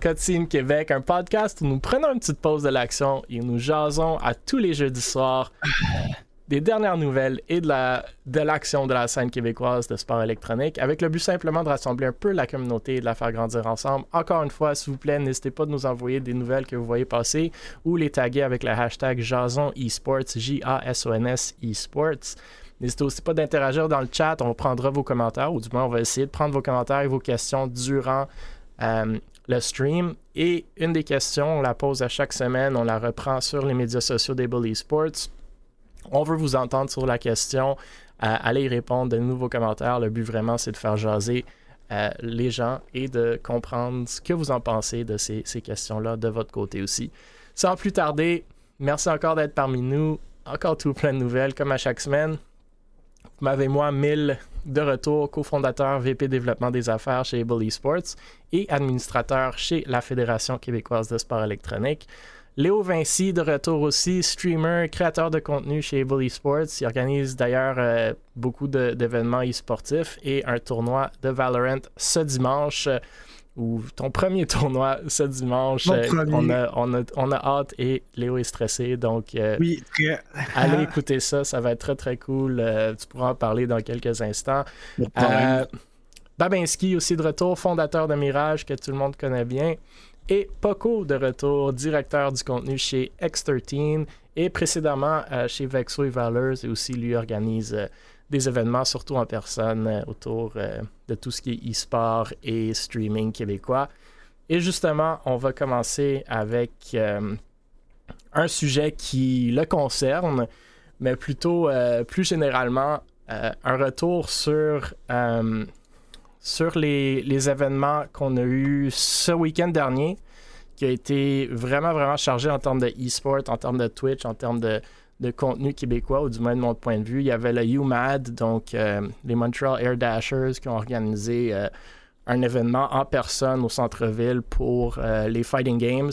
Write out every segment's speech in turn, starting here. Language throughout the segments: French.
Cotine Québec, un podcast où nous prenons une petite pause de l'action et nous jasons à tous les jeudis soirs des dernières nouvelles et de, la, de l'action de la scène québécoise de sport électronique, avec le but simplement de rassembler un peu la communauté et de la faire grandir ensemble. Encore une fois, s'il vous plaît, n'hésitez pas de nous envoyer des nouvelles que vous voyez passer ou les taguer avec le hashtag Jason Esports, J-A-S-O-N-S Esports. N'hésitez aussi pas d'interagir dans le chat, on prendra vos commentaires, ou du moins on va essayer de prendre vos commentaires et vos questions durant euh, le stream. Et une des questions, on la pose à chaque semaine, on la reprend sur les médias sociaux des Bully Sports. On veut vous entendre sur la question. Euh, allez y répondre, de nouveaux commentaires. Le but vraiment, c'est de faire jaser euh, les gens et de comprendre ce que vous en pensez de ces, ces questions-là de votre côté aussi. Sans plus tarder, merci encore d'être parmi nous. Encore tout plein de nouvelles, comme à chaque semaine. Vous m'avez moi, Mille de retour, cofondateur VP développement des affaires chez Able Esports et administrateur chez la Fédération québécoise de sport électronique. Léo Vinci de retour aussi, streamer, créateur de contenu chez Able Esports. Il organise d'ailleurs euh, beaucoup d'événements e-sportifs et un tournoi de Valorant ce dimanche. Ou ton premier tournoi ce dimanche. Euh, on, a, on, a, on a hâte et Léo est stressé. Donc, euh, Oui, très. allez écouter ça. Ça va être très, très cool. Euh, tu pourras en parler dans quelques instants. Babinski aussi de retour, fondateur de Mirage que tout le monde connaît bien. Et Poco de retour, directeur du contenu chez X13 et précédemment chez Vexo et Valors et aussi lui organise des événements surtout en personne euh, autour euh, de tout ce qui est e-sport et streaming québécois. Et justement, on va commencer avec euh, un sujet qui le concerne, mais plutôt plus généralement un retour sur, sur les, les événements qu'on a eu ce week-end dernier, qui a été vraiment, vraiment chargé en termes de e-sport, en termes de Twitch, en termes de, de contenu québécois, ou du moins de mon point de vue. Il y avait le UMAD, donc euh, les Montreal Air Dashers, qui ont organisé euh, un événement en personne au centre-ville pour euh, les Fighting Games,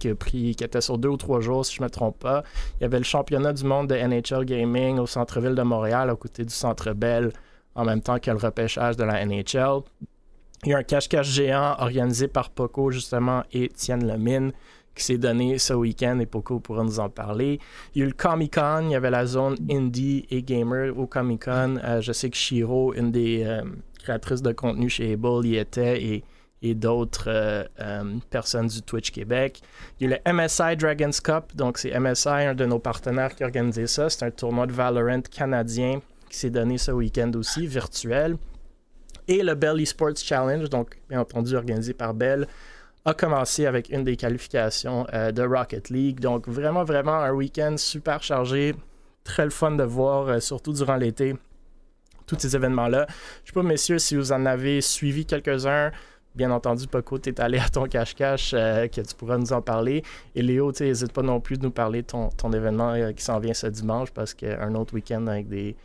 qui, a pris, était sur deux ou trois jours, si je ne me trompe pas. Il y avait le championnat du monde de NHL Gaming au centre-ville de Montréal, à côté du Centre Bell, en même temps que le repêchage de la NHL. Il y a un cache-cache géant organisé par Poco, justement, et Étienne Lemine, qui s'est donné ce week-end, et Poco pourra nous en parler. Il y a eu le Comic-Con, il y avait la zone indie et gamer au Comic-Con. Euh, je sais que Shiro, une des euh, créatrices de contenu chez Able, y était, et, et d'autres euh, personnes du Twitch Québec. Il y a eu le MSI Dragons Cup, donc c'est MSI, un de nos partenaires qui a organisé ça. C'est un tournoi de Valorant canadien qui s'est donné ce week-end aussi, virtuel. Et le Bell Esports Challenge, donc bien entendu organisé par Bell, a commencé avec une des qualifications euh, de Rocket League. Donc vraiment, vraiment un week-end super chargé, très le fun de voir, euh, surtout durant l'été, tous ces événements-là. Je sais pas, messieurs, si vous en avez suivi quelques-uns. Bien entendu, Poco, tu es allé à ton cache-cache, euh, que tu pourras nous en parler. Et Léo, n'hésite pas non plus de nous parler de ton, ton événement qui s'en vient ce dimanche, parce qu'un autre week-end avec des,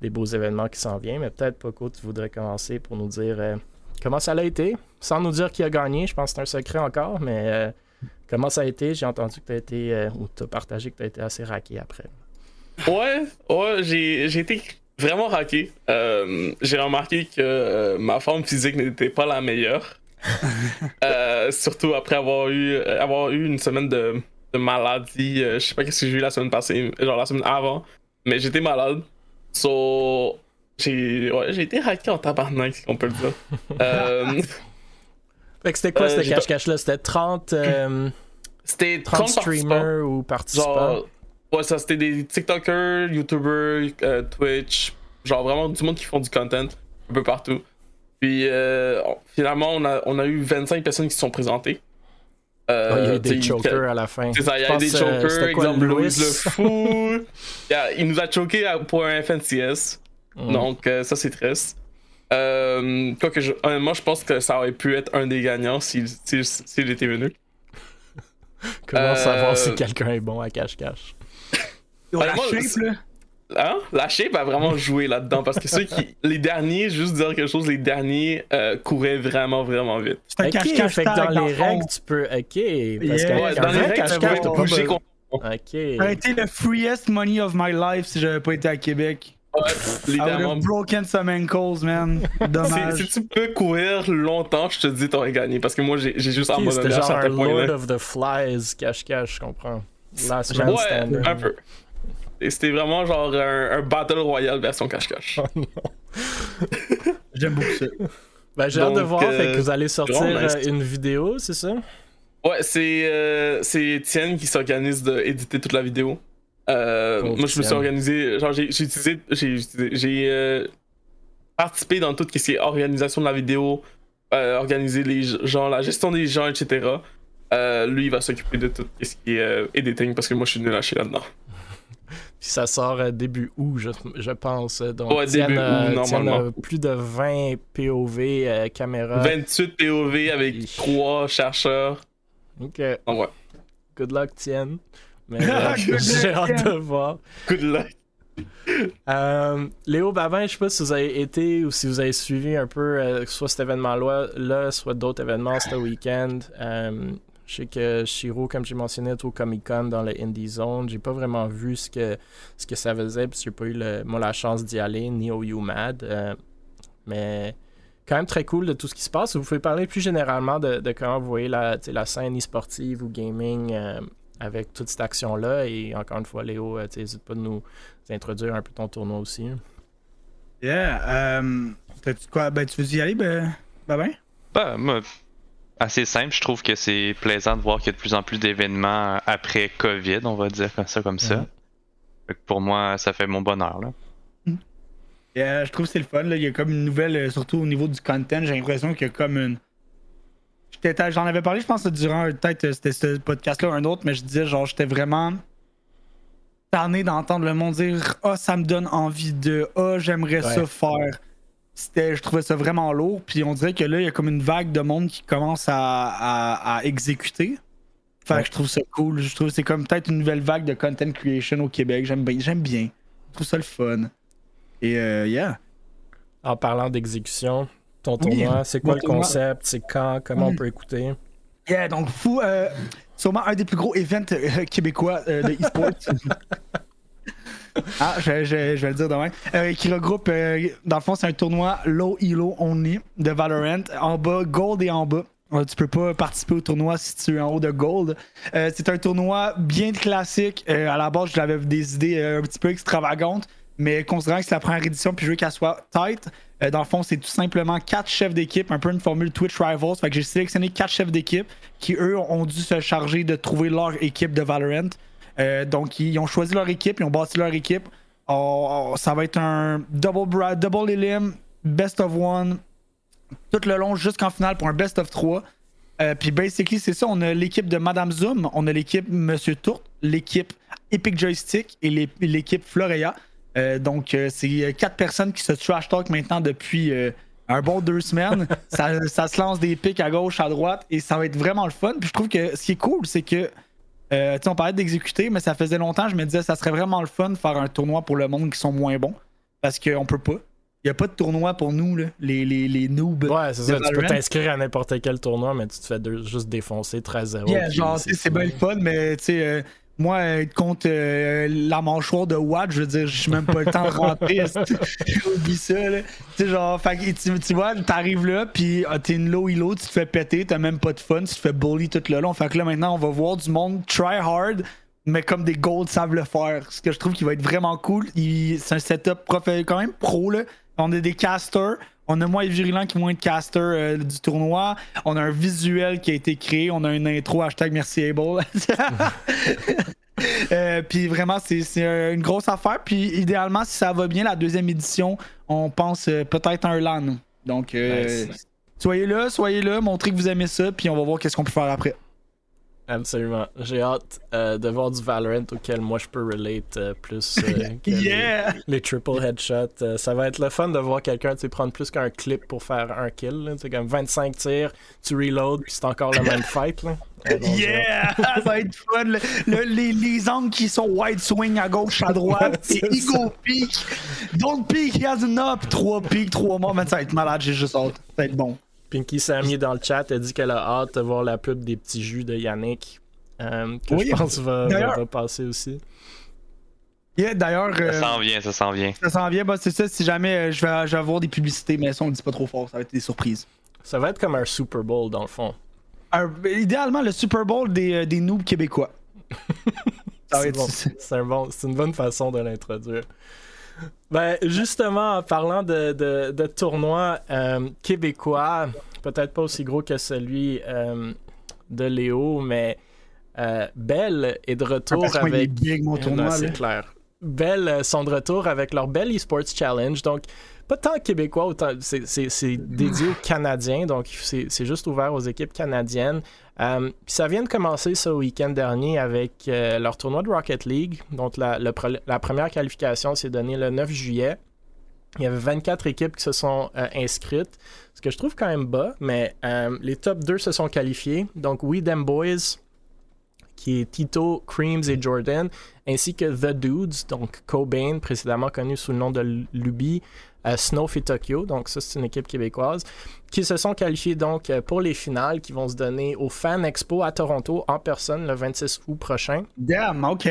des beaux événements qui s'en viennent. Mais peut-être, Poco, tu voudrais commencer pour nous dire comment ça a été, sans nous dire qui a gagné. Je pense que c'est un secret encore, mais euh, comment ça a été? J'ai entendu que tu as été, euh, ou tu as partagé que tu as été assez raqué après. Ouais, ouais, j'ai j'ai été vraiment raqué. Euh, j'ai remarqué que euh, ma forme physique n'était pas la meilleure. Euh, surtout après avoir eu, avoir eu une semaine de, de maladie. Euh, je sais pas qu'est-ce que j'ai eu la semaine passée, genre la semaine avant. Mais j'étais malade. So, j'ai ouais, j'ai été raqué en tabarnak, si on peut le dire. Euh, Fait que c'était quoi Euh, ce cache-cache-là? C'était 30, euh, C'était 30 30 participants. streamers ou participants? Genre, ouais, ça c'était des TikTokers, YouTubers, euh, Twitch, genre vraiment du monde qui font du content un peu partout. Puis euh, finalement, on a, on a eu 25 personnes qui se sont présentées. Euh, Oh, il y a eu des chokers à la fin. C'est ça, il y a eu des chokers, c'était quoi, exemple Louis? Louis? le fou. Il a- il nous a choqué pour un FNCS. Mm. Donc euh, ça c'est triste. Euh, quoique je, honnêtement, je pense que ça aurait pu être un des gagnants s'il s'il- s'il était venu. Comment Euh, savoir si quelqu'un est bon à cache-cache? La shape, là. Hein? La shape a vraiment joué là-dedans parce que ceux qui. Les derniers, juste dire quelque chose, les derniers euh, couraient vraiment, vraiment vite. C'est un Ok, cache-cache fait que dans dans les fond. règles, tu peux. Ok. Parce Yeah. qu'avec Ouais, dans les règles, tu peux bouger Ok. Ça aurait été le freest money of my life si j'avais pas été à Québec. Ouais, I would littéralement. have broken some ankles, man. Si, Dommage. si tu peux courir longtemps, je te dis t'aurais gagné. Parce que moi, j'ai j'ai juste Ok, abandonné C'était à genre un. Lord of the Flies, cache-cache, je comprends. Last man Ouais, standing. un peu. Et C'était vraiment genre un, un Battle Royale version cache-cache. J'aime beaucoup ça. Ben, j'ai hâte de voir, fait euh, que vous allez sortir euh, une vidéo, c'est ça? Ouais, c'est euh, Étienne qui s'organise d'éditer toute la vidéo. Euh, moi, je me suis organisé. Genre, j'ai utilisé. J'ai euh, participé dans tout ce qui est organisation de la vidéo, euh, organiser les gens, la gestion des gens, etc. Euh, lui, il va s'occuper de tout ce qui est editing parce que moi, je suis nul à chier là-dedans. Puis ça sort début août, je, je pense. Donc, Ouais, début août, normalement. plus de 20 POV euh, caméra. 28 POV avec. 3 chercheurs. Ok, Donc, ouais. good luck, Tienne. Mais Good luck, j'ai hâte de voir. Good luck. Euh, Léo Babin, je sais pas si vous avez été ou si vous avez suivi un peu euh, soit cet événement-là, là, soit d'autres événements ce week-end. Euh, je sais que Shiro, comme j'ai mentionné, est au Comic-Con dans le Indie Zone. J'ai pas vraiment vu ce que, ce que ça faisait, parce que j'ai pas eu le- moi, la chance d'y aller, ni au UMAD. Euh, mais quand même très cool de tout ce qui se passe. Vous pouvez parler plus généralement de, de comment vous voyez la, la scène e-sportive ou gaming euh, avec toute cette action-là. Et encore une fois, Léo, euh, tu n'hésite pas de nous introduire un peu ton tournoi aussi. hein. Yeah. Euh, T'as-tu quoi? Ben, tu veux y aller, ben, ben, Bah, moi, assez simple. Je trouve que c'est plaisant de voir qu'il y a de plus en plus d'événements après COVID, on va dire comme ça, comme ça. Pour moi, ça fait mon bonheur. Là. Yeah, je trouve que c'est le fun. Là. Il y a comme une nouvelle, euh, surtout au niveau du content, j'ai l'impression qu'il y a comme une. J'en avais parlé, je pense, durant peut-être euh, c'était ce podcast-là ou un autre, mais je disais, genre, j'étais vraiment tanné d'entendre le monde dire Ah, ça me donne envie de Ah, j'aimerais ça faire. C'était, je trouvais ça vraiment lourd. Puis on dirait que là, il y a comme une vague de monde qui commence à, à- à exécuter. Fait Ouais. que je trouve ça cool. Je trouve que c'est comme peut-être une nouvelle vague de content creation au Québec. J'aime bien. J'aime bien. Je trouve ça le fun. Et euh, yeah. En parlant d'exécution, ton Oui, tournoi, c'est quoi le tournoi. concept? C'est quand? Comment on Mm. peut écouter? Yeah, donc fou, euh, sûrement un des plus gros events euh, québécois euh, de e-sport. ah, je, je- je vais le dire demain. Qui regroupe, dans le fond, c'est un tournoi low elo only de Valorant. En bas, gold et en bas. Tu peux pas participer au tournoi si tu es en haut de gold. C'est un tournoi bien classique. À la base, j'avais des idées un petit peu extravagantes, mais considérant que c'est la première édition, puis je veux qu'elle soit tight, euh, dans le fond, c'est tout simplement quatre chefs d'équipe, un peu une formule Twitch Rivals. Fait que j'ai sélectionné quatre chefs d'équipe qui, eux, ont dû se charger de trouver leur équipe de Valorant. Euh, donc, ils ont choisi leur équipe, ils ont bâti leur équipe. Oh, oh, ça va être un double, bra- double elim, best of one, tout le long jusqu'en finale pour un best of 3. Euh, puis basically, c'est ça. On a l'équipe de Madame Zoom, on a l'équipe Monsieur Tourte, l'équipe Epic Joystick et l'é- l'équipe Florea. Euh, donc, euh, c'est euh, quatre personnes qui se trash talk maintenant depuis un bon deux semaines. ça, ça se lance des pics à gauche, à droite et ça va être vraiment le fun. Puis je trouve que ce qui est cool, c'est que. euh, tu sais, on parlait d'exécuter, mais ça faisait longtemps, je me disais, ça serait vraiment le fun de faire un tournoi pour le monde qui sont moins bons. Parce qu'on peut pas. Il n'y a pas de tournoi pour nous, là, les, les, les noobs. Ouais, c'est ça. Tu peux t'inscrire à n'importe quel tournoi, mais tu te fais deux- juste défoncer 13-0. Yeah, genre, c'est bien le fun, mais tu sais, euh, moi, contre euh, la mâchoire de Watt, je veux dire, je suis même pas le temps de rentrer. Oublie ça, là. Tu sais, genre, fait tu, tu vois, t'arrives là, puis ah, t'es une low elo, tu te fais péter, t'as même pas de fun, tu te fais bully tout le long. Fait que là, maintenant, on va voir du monde try hard, mais comme des golds savent le faire. Ce que je trouve qui va être vraiment cool. C'est un setup prof- quand même pro, là. On a des casters. On a moi et Virulent qui vont être casters euh, du tournoi. On a un visuel qui a été créé. On a une intro, hashtag merci Able. Euh, puis vraiment, c'est une grosse affaire. Puis idéalement, si ça va bien, la deuxième édition, on pense euh, peut-être à un LAN. Donc, Nice. soyez là, soyez là, montrez que vous aimez ça, puis on va voir qu'est-ce qu'on peut faire après. Absolument. J'ai hâte euh, de voir du Valorant auquel moi je peux relate euh, plus euh, que les- Yeah! les, triple headshots. Ça va être le fun de voir quelqu'un prendre plus qu'un clip pour faire un kill. là. Comme 25 tirs, tu reload, puis c'est encore le même fight. Là. Yeah! ça va être fun. Le- le- les, les angles qui sont wide swing à gauche, à droite, c'est C'est ego peak. Don't peak, he has an up. 3 peak, 3 morts. Mais ça va être malade, j'ai juste hâte. Ça va être bon. Pinky Sammy dans le chat a dit qu'elle a hâte de voir la pub des petits jus de Yannick. euh, que Oui, je pense va, va, passer aussi. Yeah, D'ailleurs, euh, Ça s'en vient, ça s'en vient. ça s'en vient. Bah, c'est ça. Si jamais euh, je, vais, je vais avoir des publicités, mais ça, on le dit pas trop fort. Ça va être des surprises. Ça va être comme un Super Bowl dans le fond. Un- idéalement, le Super Bowl des, euh, des noobs québécois. Ça va C'est être- bon. C'est un bon- c'est une bonne façon de l'introduire. Ben, justement, en parlant de, de, de tournois euh, québécois, peut-être pas aussi gros que celui euh, de Léo, mais euh, Belle est de retour est avec. big, mon tournoi. c'est clair. Belle sont de retour avec leur Belle Esports Challenge. Donc, pas tant québécois, c'est- dédié aux Canadiens. Donc, c'est juste ouvert aux équipes canadiennes. Euh, puis ça vient de commencer ce week-end dernier avec euh, leur tournoi de Rocket League. Donc, la, la première qualification s'est donnée le 9 juillet. Il y avait 24 équipes qui se sont euh, inscrites, ce que je trouve quand même bas, mais les top 2 se sont qualifiés. Donc, We Them Boys, qui est Tito, Creams et Jordan, ainsi que The Dudes, donc Cobain, précédemment connu sous le nom de Luby, euh, et Tokyo, donc ça c'est une équipe québécoise, qui se sont qualifiés donc euh, pour les finales qui vont se donner au Fan Expo à Toronto en personne le 26 août prochain. Damn, ok.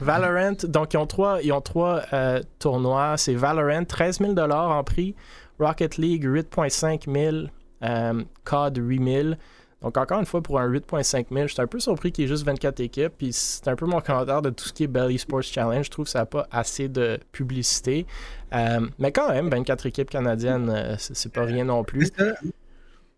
Valorant, donc ils ont trois, ils ont trois euh, tournois. C'est Valorant, 13 000 en prix. Rocket League, 8,5 000. Euh, COD, 8 000. Donc encore une fois, pour un 8,5 000, je suis un peu surpris qu'il y ait juste 24 équipes. Puis c'est un peu mon commentaire de tout ce qui est Belly Sports Challenge. Je trouve que ça n'a pas assez de publicité. Euh, mais quand même, 24 équipes canadiennes, euh, c'est pas rien non plus.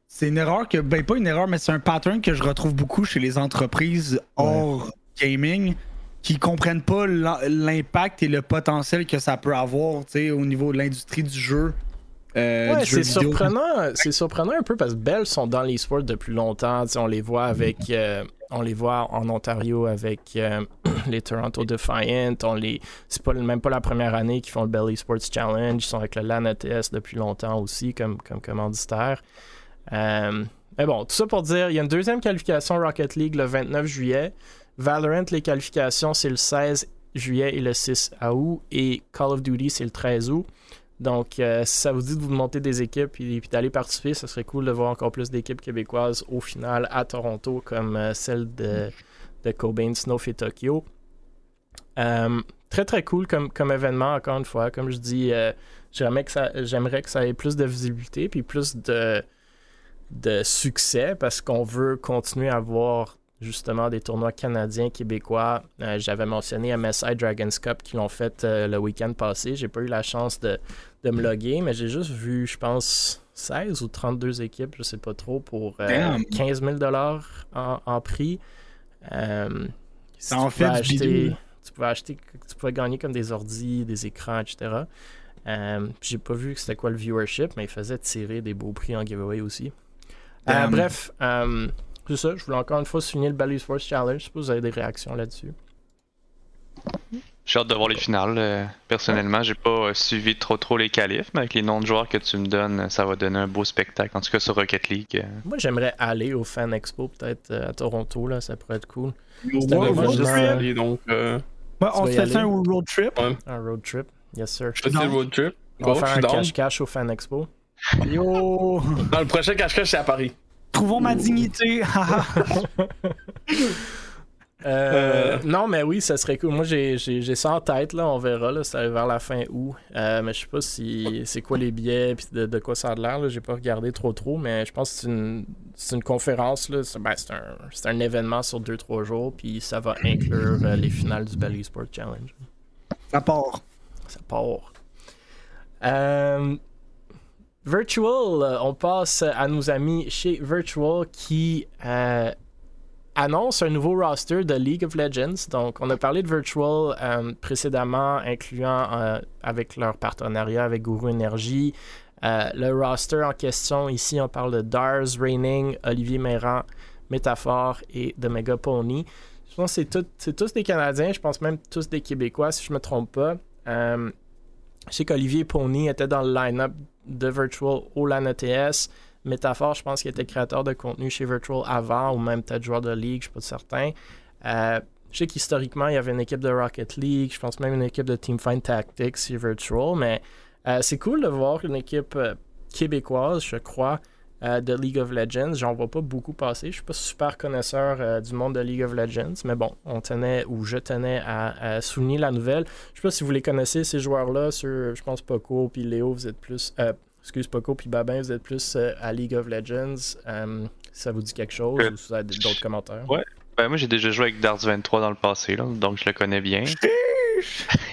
C'est une erreur que, ben pas une erreur, mais c'est un pattern que je retrouve beaucoup chez les entreprises hors gaming qui comprennent pas l'im- l'impact et le potentiel que ça peut avoir au niveau de l'industrie du jeu. Euh, Ouais, c'est surprenant, c'est surprenant un peu parce que Bell sont dans les sports depuis longtemps. On les voit avec, euh, on les voit en Ontario avec euh, les Toronto Defiant. On les, c'est pas même pas la première année qu'ils font le Bell Sports Challenge. Ils sont avec le LAN ETS depuis longtemps aussi comme comme commanditaire. Mais bon, tout ça pour dire, il y a une deuxième qualification Rocket League le 29 juillet. Valorant, les qualifications, c'est le 16 juillet et le 6 août. Et Call of Duty, c'est le 13 août. Donc, euh, si ça vous dit de vous monter des équipes et, d'aller participer, ça serait cool de voir encore plus d'équipes québécoises au final à Toronto, comme euh, celle de, Cobain, Snow et Tokyo. Euh, très très cool comme, événement, encore une fois. Comme je dis, j'aimerais que, ça, j'aimerais que ça ait plus de visibilité puis plus de, de succès parce qu'on veut continuer à avoir justement des tournois canadiens, québécois. Euh, j'avais mentionné MSI Dragons Cup qui l'ont fait euh, le week-end passé. J'ai pas eu la chance de, de me loguer, mais j'ai juste vu, je pense, 16 ou 32 équipes, je sais pas trop, pour euh, Damn. 15 000 en, en prix. Euh, si Ça tu en fait acheter, tu pouvais acheter, tu pouvais gagner comme des ordis, des écrans, etc. Euh, j'ai pas vu que c'était quoi le viewership, mais ils faisaient tirer des beaux prix en giveaway aussi. Euh, bref, euh, c'est ça. Je voulais encore une fois souligner le Bally Sports Challenge. Je sais pas si vous avez des réactions là-dessus. J'ai hâte de voir les finales. euh, personnellement, j'ai pas euh, suivi trop trop les qualifs, mais avec les noms de joueurs que tu me donnes, ça va donner un beau spectacle. En tout cas sur Rocket League. euh, Moi, j'aimerais aller au Fan Expo, peut-être à Toronto. Là, ça pourrait être cool. Aller, donc, euh, Ouais, on se fait un road trip. Un road trip. Yes, sir. je fais le road trip. On va faire un cache-cache au Fan Expo. Yo! Dans le prochain cache-cache, c'est à Paris. Trouvons ma dignité. haha. Euh, Non, mais oui, ça serait cool. Moi, j'ai ça en tête, là. On verra, là. Ça vers la fin août. Euh, mais je sais pas si c'est quoi les billets puis de, de quoi ça a l'air, là. J'ai pas regardé trop trop, mais je pense que c'est une, c'est une conférence, là. C'est ben, c'est un, c'est un événement sur 2-3 jours, puis ça va inclure euh, les finales du Bally Sport Challenge. Ça part. Ça part. Virtual, euh, on passe à nos amis chez Virtual qui euh, annoncent un nouveau roster de League of Legends. Donc, on a parlé de Virtual euh, précédemment, incluant avec leur partenariat avec Guru Energy. Le roster en question, ici, on parle de Dars, Raining, Olivier Méran, Métaphore et The Mega Pony. Je pense que c'est tous des Canadiens, je pense même tous des Québécois, si je me trompe pas. Je sais qu'Olivier Pony était dans le line-up de Virtual au LAN ETS. Métaphore, je pense qu'il était créateur de contenu chez Virtual avant, ou même peut-être joueur de League, je suis pas certain. Euh, je sais qu'historiquement, il y avait une équipe de Rocket League, je pense même une équipe de Teamfind Tactics chez Virtual, mais euh, c'est cool de voir une équipe euh, québécoise, je crois, euh, de League of Legends. J'en vois pas beaucoup passer. Je suis pas super connaisseur euh, du monde de League of Legends, mais bon, on tenait ou je tenais à, à souligner la nouvelle. Je sais pas si vous les connaissez ces joueurs-là. Sur, je pense Poco puis Léo, vous êtes plus. euh, excuse Poco puis Babin, vous êtes plus euh, à League of Legends. Ça vous dit quelque chose ou si vous avez d'autres commentaires? Ouais. Ben, moi, j'ai déjà joué avec Darts 23 dans le passé, là, donc je le connais bien.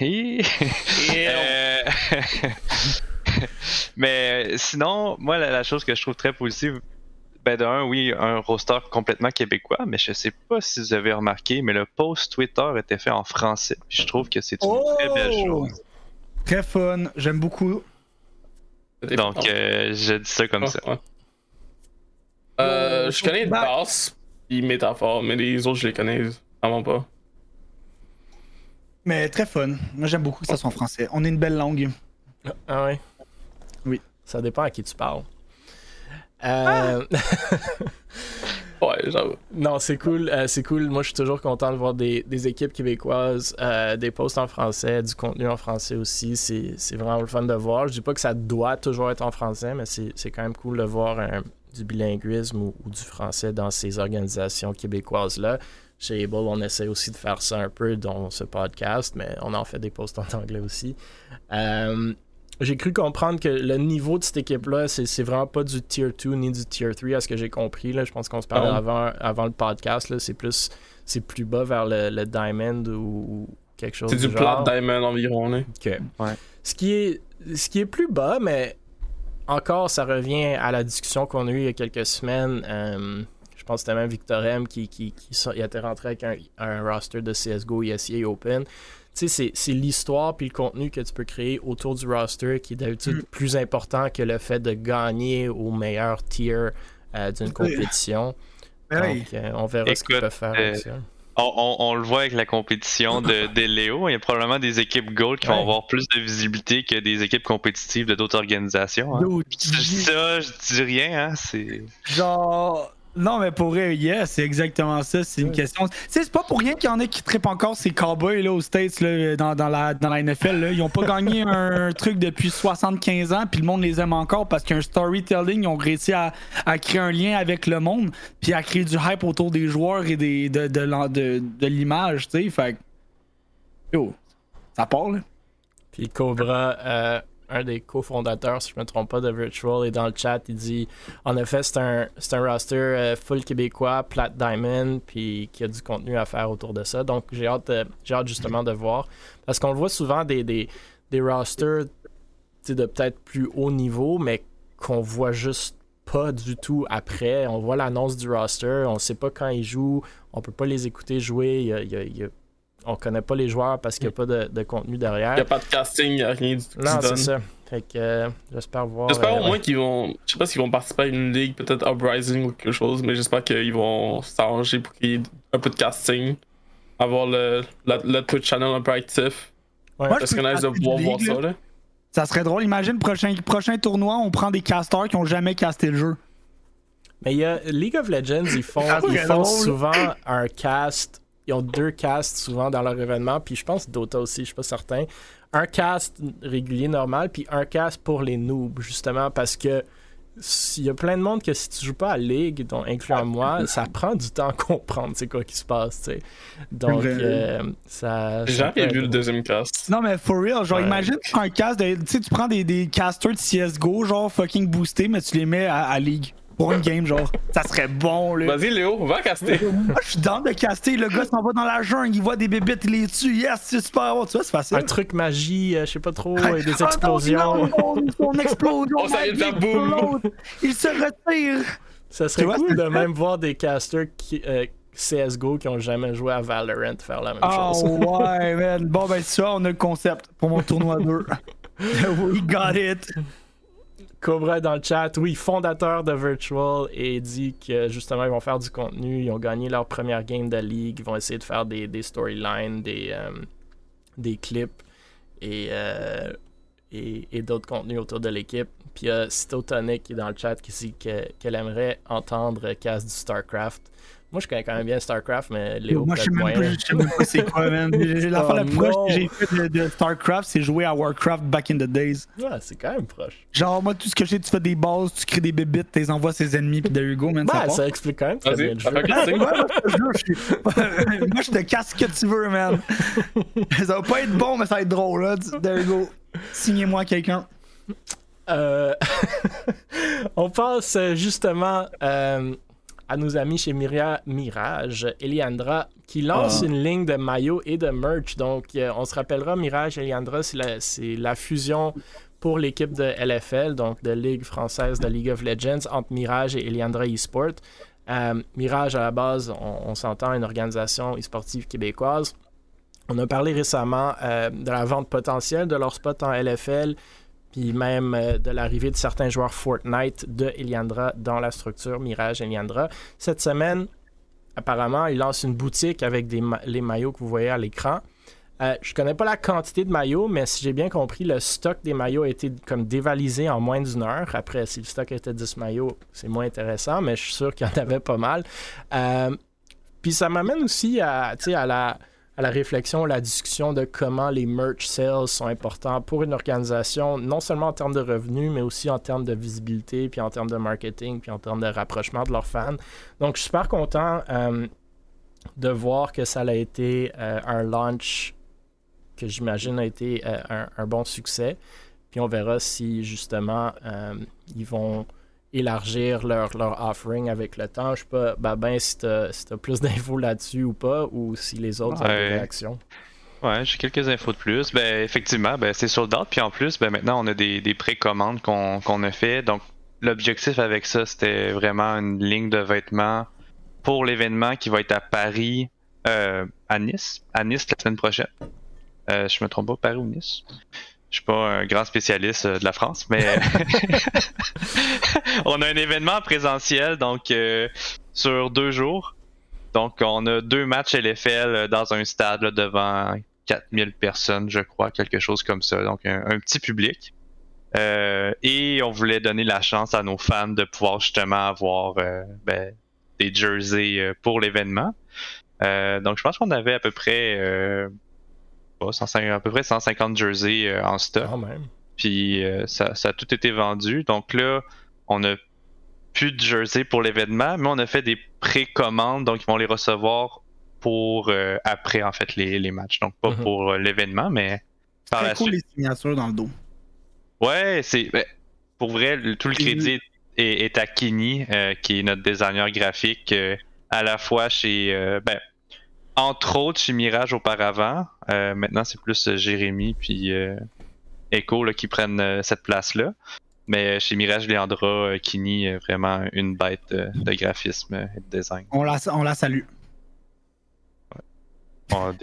Euh, Mais sinon, moi, la, la chose que je trouve très positive, ben de un, oui, un roster complètement québécois, mais je sais pas si vous avez remarqué, mais le post Twitter était fait en français. Puis je trouve que c'est une très belle Oh! chose. Très fun, j'aime beaucoup. Donc, euh, je dis ça comme ça. ouais. Euh, je connais Bah- Bass et Métaphore, mais les autres, je les connais vraiment pas. Mais très fun. Moi, j'aime beaucoup que ça soit en français. On est une belle langue. Ah ouais? Oui. Ça dépend à qui tu parles. Euh, Ouais, j'avoue. non, c'est cool. euh, c'est cool. Moi, je suis toujours content de voir des, des équipes québécoises, euh, des posts en français, du contenu en français aussi. C'est c'est vraiment le fun de voir. Je dis pas que ça doit toujours être en français, mais c'est c'est quand même cool de voir un- du bilinguisme ou, ou du français dans ces organisations québécoises-là. Chez Able, on essaie aussi de faire ça un peu dans ce podcast, mais on en fait des posts en anglais aussi. J'ai cru comprendre que le niveau de cette équipe-là, c'est, vraiment pas du tier 2 ni du tier 3 à ce que j'ai compris. Là. Je pense qu'on se parlait Ah. avant, avant le podcast. Là. C'est plus c'est plus bas vers le, le Diamond ou, ou quelque chose C'est du genre. plat diamond environ, là. Ok. Ouais. Ce, qui est, ce qui est plus bas, mais encore, ça revient à la discussion qu'on a eue il y a quelques semaines. Euh, je pense que c'était même Victor M qui, qui, qui il était rentré avec un, un roster de CSGO ESEA Open. Tu sais, c'est- c'est l'histoire puis le contenu que tu peux créer autour du roster qui est d'habitude Mm. plus important que le fait de gagner au meilleur tier euh, d'une compétition. Ben oui. Donc, euh, on verra ce qu'ils peuvent faire avec euh, ça. On, on- on le voit avec la compétition de, des Léo. Il y a probablement des équipes Gold qui Ouais. vont avoir plus de visibilité que des équipes compétitives de d'autres organisations. hein. Dis ça, je dis rien, hein. C'est. Genre. Non, mais pour vrai, yes, c'est exactement ça. C'est une Ouais. question. Tu sais, c'est pas pour rien qu'il y en a qui trippent encore ces cowboys là, aux States, là, dans, dans la, dans la NFL. Là. Ils ont pas gagné un truc depuis 75 ans, puis le monde les aime encore parce qu'un storytelling, ils ont réussi à, à créer un lien avec le monde, puis à créer du hype autour des joueurs et des, de, de, l'en- de, de l'image, tu sais. Fait que, Yo, ça part, là. Puis Cobra, euh, un des cofondateurs, si je me trompe pas, de Virtual, est dans le chat. Il dit En effet, c'est un, un roster euh, full québécois, Plat Diamond, puis qui a du contenu à faire autour de ça. Donc j'ai hâte, de- j'ai hâte justement de voir. Parce qu'on voit souvent des, des, des rosters de peut-être plus haut niveau, mais qu'on voit juste pas du tout après. On voit l'annonce du roster, on sait pas quand ils jouent, on peut pas les écouter jouer. il a- on connaît pas les joueurs parce qu'il n'y a pas de, de contenu derrière. Y a pas de casting, y a rien du tout. Non, qui c'est donne. ça. Fait que euh, j'espère voir. J'espère euh, au moins qu'ils vont. Je sais pas s'ils vont participer à une ligue, peut-être Uprising ou quelque chose, mais j'espère qu'ils vont s'arranger pour qu'il y ait un peu de casting. Avoir le, la- le Twitch channel un peu actif. ouais. Moi, serait peux nice de pouvoir voir ça, là. Ça serait drôle. Imagine, prochain, prochain tournoi, on prend des casters qui ont jamais casté le jeu. Mais il y a League of Legends, ils font, Ah, ils font souvent un cast. Ils ont deux casts souvent dans leur événement. Puis je pense Dota aussi, je suis pas certain. Un cast régulier normal, puis un cast pour les noobs, justement, parce que il y a plein de monde que si tu joues pas à League, dont incluant moi, ça prend du temps à comprendre c'est quoi qui se passe, tu sais. Donc, euh, ça. J'ai jamais vu le deuxième cast. Non, mais for real, genre, Ouais. imagine, tu prends un cast de. Tu sais, tu prends des, des casters de CSGO, genre fucking boostés, mais tu les mets à, à League. Pour une game, genre. Ça serait bon, là. Vas-y, Léo, va caster. Moi, je suis dans de caster. Le gars s'en va dans la jungle, il voit des bébites, il les tue. Yes, c'est super bon. Tu vois, c'est facile. Un truc magie, euh, je sais pas trop, Ah, et des ah, explosions. Oh, de faire magique boum. Il se retire. Ça serait vois, cool de même voir des casters qui, euh, CSGO qui ont jamais joué à Valorant faire la même Oh chose. ouais, man. Bon, ben, ça, on a le concept pour mon tournoi 2. We got it. Cobra dans le chat, oui, fondateur de Virtual, et dit que justement ils vont faire du contenu. Ils ont gagné leur première game de ligue. Ils vont essayer de faire des, storylines, des, euh, des clips et, euh, et, et d'autres contenus autour de l'équipe. Puis il y a Citotonic qui est dans le chat qui dit que- qu'elle aimerait entendre cast du StarCraft. Moi, je connais quand même bien StarCraft, mais Léo, Moi, je sais même je sais même pas c'est quoi, man. J'ai- La fois la Oh, plus proche que j'ai fait de, de StarCraft, c'est jouer à Warcraft back in the days. Ouais, c'est quand même proche. Genre, moi, tout ce que je sais, tu fais des bases, tu crées des bébites, tu les envoies à ses ennemis, puis there you go, man. ça Ouais, ça explique quand même très bien le jeu. Ouais, moi, je te jure, je suis- moi, je te casse ce que tu veux, man. ça va pas être bon, mais ça va être drôle, là. There you go. Signez-moi quelqu'un. Euh, on passe euh, justement euh, à nos amis chez Miria- Mirage, Eliandra, qui lance Ah. une ligne de maillots et de merch. Donc, euh, on se rappellera, Mirage Eliandra, c'est la, fusion pour l'équipe de LFL, donc de Ligue française de League of Legends, entre Mirage et Eliandra eSport. Euh, Mirage, à la base, on, on s'entend, une organisation e-sportive québécoise. On a parlé récemment euh, de la vente potentielle de leur spot en LFL, puis même euh, de l'arrivée de certains joueurs Fortnite de Eliandra dans la structure Mirage Eliandra. Cette semaine, apparemment, ils lancent une boutique avec les maillots que vous voyez à l'écran. Euh, je connais pas la quantité de maillots, mais si j'ai bien compris, le stock des maillots a été comme dévalisé en moins d'une heure. Après, si le stock était 10 maillots, c'est moins intéressant, mais je suis sûr qu'il y en avait pas mal. Euh, puis ça m'amène aussi à, à la, à la réflexion, la discussion de comment les merch sales sont importants pour une organisation, non seulement en termes de revenus, mais aussi en termes de visibilité, puis en termes de marketing, puis en termes de rapprochement de leurs fans. Donc, je suis super content euh, de voir que ça a été euh, un launch que j'imagine a été euh, un, bon succès. Puis on verra si justement ils vont élargir leur, leur offering avec le temps. Je sais pas, Babin, si tu as, plus d'infos là-dessus ou pas, ou si les autres ont des réactions. Ouais, j'ai quelques infos de plus. Ben, effectivement, ben, c'est sold out. Puis en plus, ben, maintenant, on a des, des précommandes qu'on qu'on a fait. Donc, l'objectif avec ça, c'était vraiment une ligne de vêtements pour l'événement qui va être à Paris, euh, à Nice. À Nice la semaine prochaine. Euh, je me trompe pas, Paris ou Nice? Je suis pas un grand spécialiste euh, de la France, mais on a un événement présentiel, donc euh, sur deux jours. Donc, on a deux matchs LFL dans un stade là, devant 4000 personnes, je crois, quelque chose comme ça. Donc, un, un petit public. Euh, et on voulait donner la chance à nos fans de pouvoir justement avoir euh, ben, des jerseys euh, pour l'événement. Euh, donc, je pense qu'on avait à peu près, euh, pas, 150 à peu près 150 jerseys euh, en stock. Quand même. Puis euh, ça, ça a tout été vendu. Donc là, on a plus de jersey pour l'événement, mais on a fait des précommandes, donc ils vont les recevoir pour euh, après en fait les, les matchs. Donc pas Mhm. pour l'événement, mais par Très la cool suite. les signatures dans le dos. Ouais, c'est ben, pour vrai, le- tout le crédit est, est à Kini, euh, qui est notre designer graphique, euh, à la fois chez euh, ben, entre autres chez Mirage auparavant. Euh, maintenant, c'est plus euh, Jérémy puis euh, Echo là, qui prennent cette place-là. Mais chez Mirage Leandra, Kini est vraiment une bête de graphisme et de design. On la, on la salue. On, le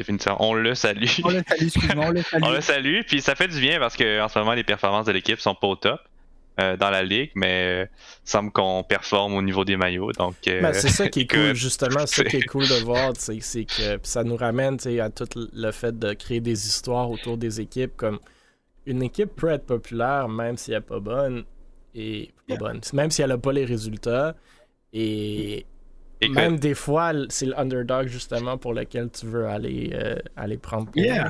salue. On la salue, excuse-moi, on la salue. On le salue, puis ça fait du bien parce que en ce moment les performances de l'équipe sont pas au top euh, dans la ligue, mais euh, semble qu'on performe au niveau des maillots. Donc euh, Ben, c'est ça qui est cool, justement. C'est ça qui est cool de voir. C'est que ça nous ramène à tout le fait de créer des histoires autour des équipes. Comme une équipe peut être populaire même si elle n'est pas bonne. Et pas bonne. Même si elle n'a pas les résultats. Et écoute, même des fois, c'est l'underdog justement pour lequel tu veux aller, euh, aller prendre pour. Yeah.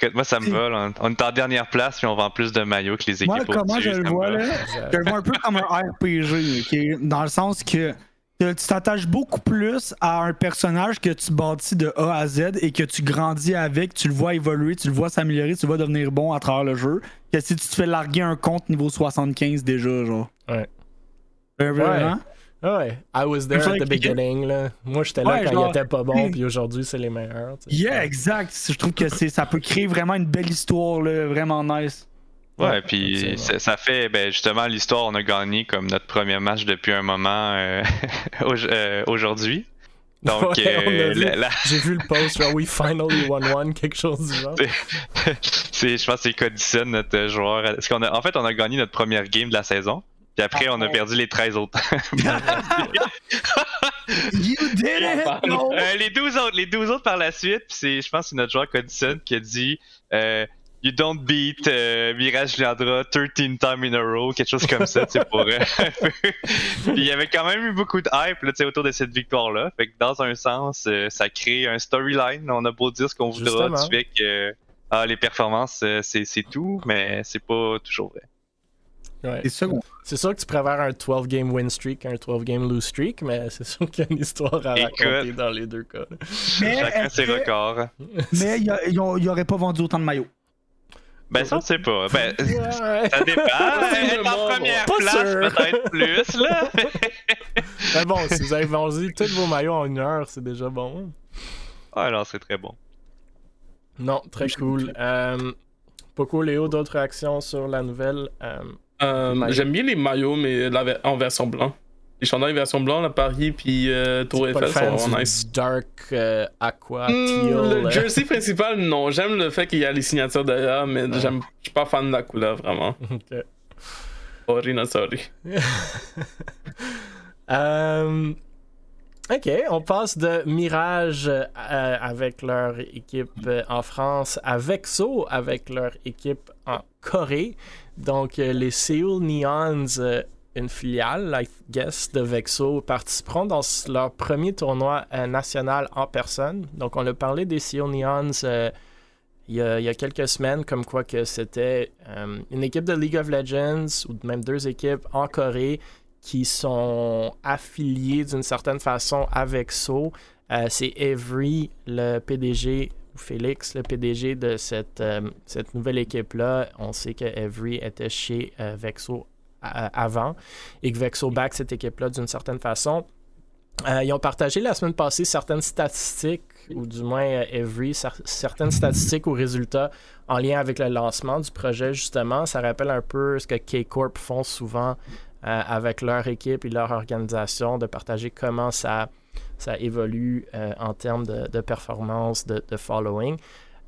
Écoute, moi ça me va. là. On est en dernière place puis on vend plus de maillots que les équipes Moi, comment je le vois, là, je le vois un peu comme un RPG, ok? dans le sens que tu t'attaches beaucoup plus à un personnage que tu bâtis de A à Z et que tu grandis avec, tu le vois évoluer, tu le vois s'améliorer, tu le vois devenir bon à travers le jeu, que si tu te fais larguer un compte niveau 75 déjà, genre. Ouais. Euh, vraiment? Ah Ouais, I was there at the beginning. Là. Moi, j'étais là Ouais, quand genre- il était pas bon, puis aujourd'hui, c'est les meilleurs. tu sais. Yeah, exact. Je trouve que c'est, ça peut créer vraiment une belle histoire, là, vraiment nice. Ouais, puis ça, fait ben, justement l'histoire, on a gagné comme notre premier match depuis un moment euh, euh, aujourd'hui. Donc, Ouais, euh, vu. la- la- J'ai vu le post, genre, we finally won one, quelque chose du genre. c'est, je pense que c'est Codison, notre joueur. Parce qu'on a, en fait, on a gagné notre première game de la saison. Puis après, on a perdu les 13 autres. You did it! No! Euh, les 12 autres, les 12 autres par la suite, puis c'est, je pense que c'est notre joueur Codison qui a dit euh, You don't beat euh, Mirage Liandra 13 times in a row, quelque chose comme ça, tu sais, pour. euh, Puis il y avait quand même eu beaucoup de hype là, tu autour de cette victoire-là. Fait que dans un sens, ça crée un storyline. On a beau dire ce qu'on voudra du fait que ah, les performances, c'est c'est tout, mais c'est pas toujours vrai. Ouais. C'est sûr que tu préfères un 12 game win streak qu'un 12 game lose streak, mais c'est sûr qu'il y a une histoire à Écoute. raconter dans les deux cas. Mais Chacun ses records. Mais il y a- ils ont- ils auraient pas vendu autant de maillots. Ben ça, on sait pas. Ben, Ouais. ça dépend. Elle est en première Pas place, peut-être plus, là. Mais bon, si vous avez vendu tous vos maillots en une heure, c'est déjà bon. Ouais, non, c'est très bon. Non, très cool. Euh, Poco, Léo, d'autres réactions sur la nouvelle euh, Euh. J'aime bien les maillots, mais la en version blanc. Les chandails version blanc, la Paris puis euh, Tour Eiffel sont vraiment nice. dark euh, aqua teal. le euh, jersey principal, non. J'aime le fait qu'il y a les signatures derrière, mais Ouais. j'aime, je suis pas fan de la couleur vraiment. ok. Sorry, not sorry. Euh, ok, on passe de Mirage euh, avec leur équipe euh, en France à Vexo avec leur équipe en Corée. Donc, euh, les Seoul Neons, euh, une filiale, I guess, de Vexo, participeront dans leur premier tournoi euh, national en personne. Donc, on a parlé des Seoul Neons. il y, a, quelques semaines, comme quoi que c'était une équipe de League of Legends, ou même deux équipes en Corée, qui sont affiliés d'une certaine façon avec. Euh, c'est Avery, le PDG, Félix, le PDG de cette, euh, cette nouvelle équipe-là. On sait que Avery était chez euh, Vexo euh, avant et que Vexo back cette équipe-là d'une certaine façon. Ils ont partagé la semaine passée certaines statistiques, ou du moins cer- certaines statistiques ou résultats en lien avec le lancement du projet, justement. Ça rappelle un peu ce que K-Corp font souvent avec leur équipe et leur organisation, de partager comment ça, ça évolue euh, en termes de, performance, de, following.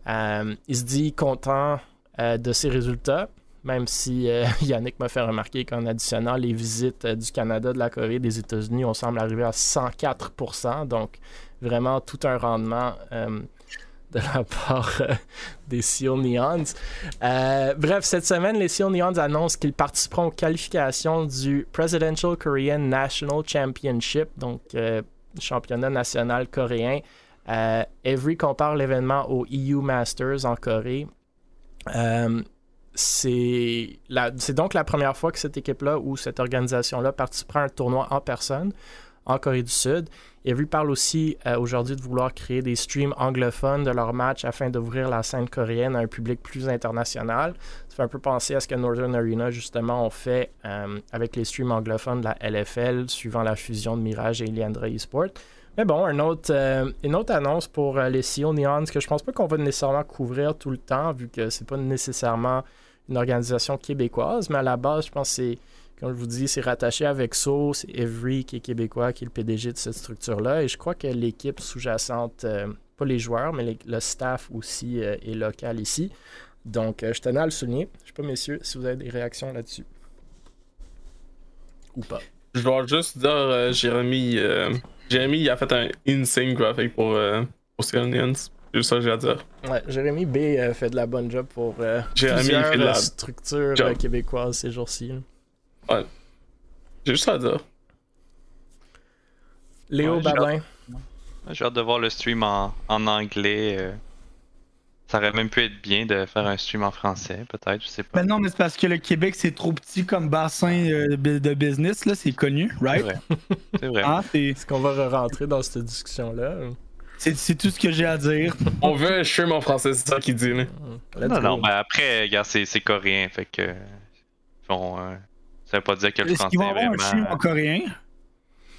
Euh, il se dit content euh, de ses résultats, même si Yannick m'a fait remarquer qu'en additionnant les visites du Canada, de la Corée, des États-Unis, on semble arriver à 104% donc vraiment tout un rendement de la part des Seoul Neons. Bref, cette semaine, les Seoul Neons annoncent qu'ils participeront aux qualifications du Presidential Korean National Championship, donc championnat national coréen. Euh, Avery compare l'événement au EU Masters en Corée. Euh, c'est donc la première fois que cette équipe-là ou cette organisation-là participera à un tournoi en personne en Corée du Sud. Avery parle aussi euh, aujourd'hui de vouloir créer des streams anglophones de leurs matchs afin d'ouvrir la scène coréenne à un public plus international. Ça fait un peu penser à ce que Northern Arena, justement, ont fait euh, avec les streams anglophones de la LFL, suivant la fusion de Mirage et Liandra eSport. Mais bon, autre, euh, une autre annonce pour les CEO Neons que je pense pas qu'on va nécessairement couvrir tout le temps, vu que c'est pas nécessairement une organisation québécoise, mais à la base, je pense que c'est, comme je vous dis, c'est rattaché avec So, c'est Every qui est québécois, qui est le PDG de cette structure-là, et je crois que l'équipe sous-jacente, euh, pas les joueurs, mais les- le staff aussi euh, est local ici. Donc, euh, je tenais à le souligner. Je sais pas, messieurs, si vous avez des réactions là-dessus. Ou pas. Je dois juste dire, Jérémy, Jérémy, il a fait un insane graphic pour, euh, pour. C'est ça que j'ai à dire. Ouais, Jérémy B euh, fait de la bonne job pour euh, Jérémy, il plusieurs fait de la structures euh, québécoises ces jours-ci. Là. J'ai juste à dire. Léo Ouais, j'ai Babin. J'ai hâte de voir le stream en, en anglais. euh. Ça aurait même pu être bien de faire un stream en français, peut-être, je sais pas. Ben non, mais c'est parce que le Québec, c'est trop petit comme bassin euh, de business, là, c'est connu, C'est right? vrai. C'est vrai. Hein, c'est- Est-ce qu'on va rentrer dans cette discussion-là? c'est c'est tout ce que j'ai à dire. On veut un stream en français, c'est ça qu'il dit. Là. Let's non, go. non, ben après, regarde, c'est c'est coréen, fait que. Bon, euh, ça veut pas dire que le Est-ce français qu'ils vont est avoir un vraiment. stream en coréen?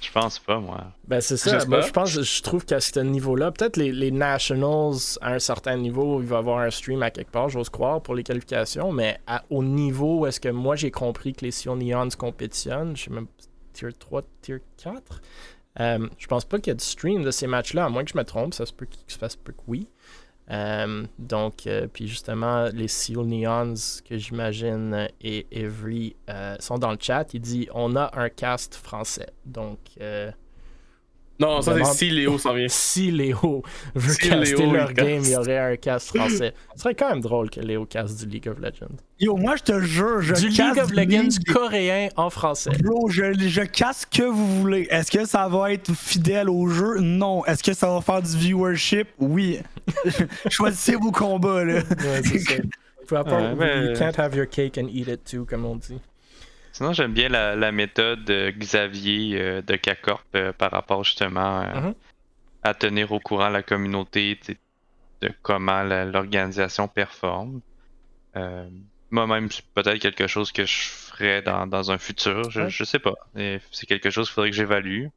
Je pense pas, moi. Ben c'est ça. Moi, je pense, je trouve qu'à ce niveau-là, peut-être les, les Nationals, à un certain niveau, il va y avoir un stream à quelque part, j'ose croire, pour les qualifications, mais à- au niveau où est-ce que moi j'ai compris que les Sion Neons compétitionnent, je sais même tier 3, tier 4, euh, je pense pas qu'il y a de stream de ces matchs-là, à moins que je me trompe, ça se peut qu'il ça se peut que oui. Euh, donc, euh, puis justement, les Seal Neons, que j'imagine, et Every euh, sont dans le chat. Il dit on a un cast français. Donc, euh, Non, ça c'est si Léo s'en vient. Si Léo veut Si caster Léo, leur il game, il y aurait un cast français. Ce serait quand même drôle que Léo casse du League of Legends. Yo, moi, je te jure, je du casse League of Legends League. coréen en français. Bro, je, je casse ce que vous voulez. Est-ce que ça va être fidèle au jeu? Non. Est-ce que ça va faire du viewership? Oui. Choisissez vos combats, là. Ouais, c'est ça. Vous pouvez pas- Ouais, mais- You can't have your cake and eat it too, comme on dit. Sinon, j'aime bien la, la méthode de Xavier euh, de K-Corp euh, par rapport justement euh, Mhm. à tenir au courant la communauté de comment l'organisation performe. Euh, Moi-même, c'est peut-être quelque chose que je ferais dans, dans un futur. Je, Ouais. je sais pas. C'est quelque chose qu'il faudrait que j'évalue.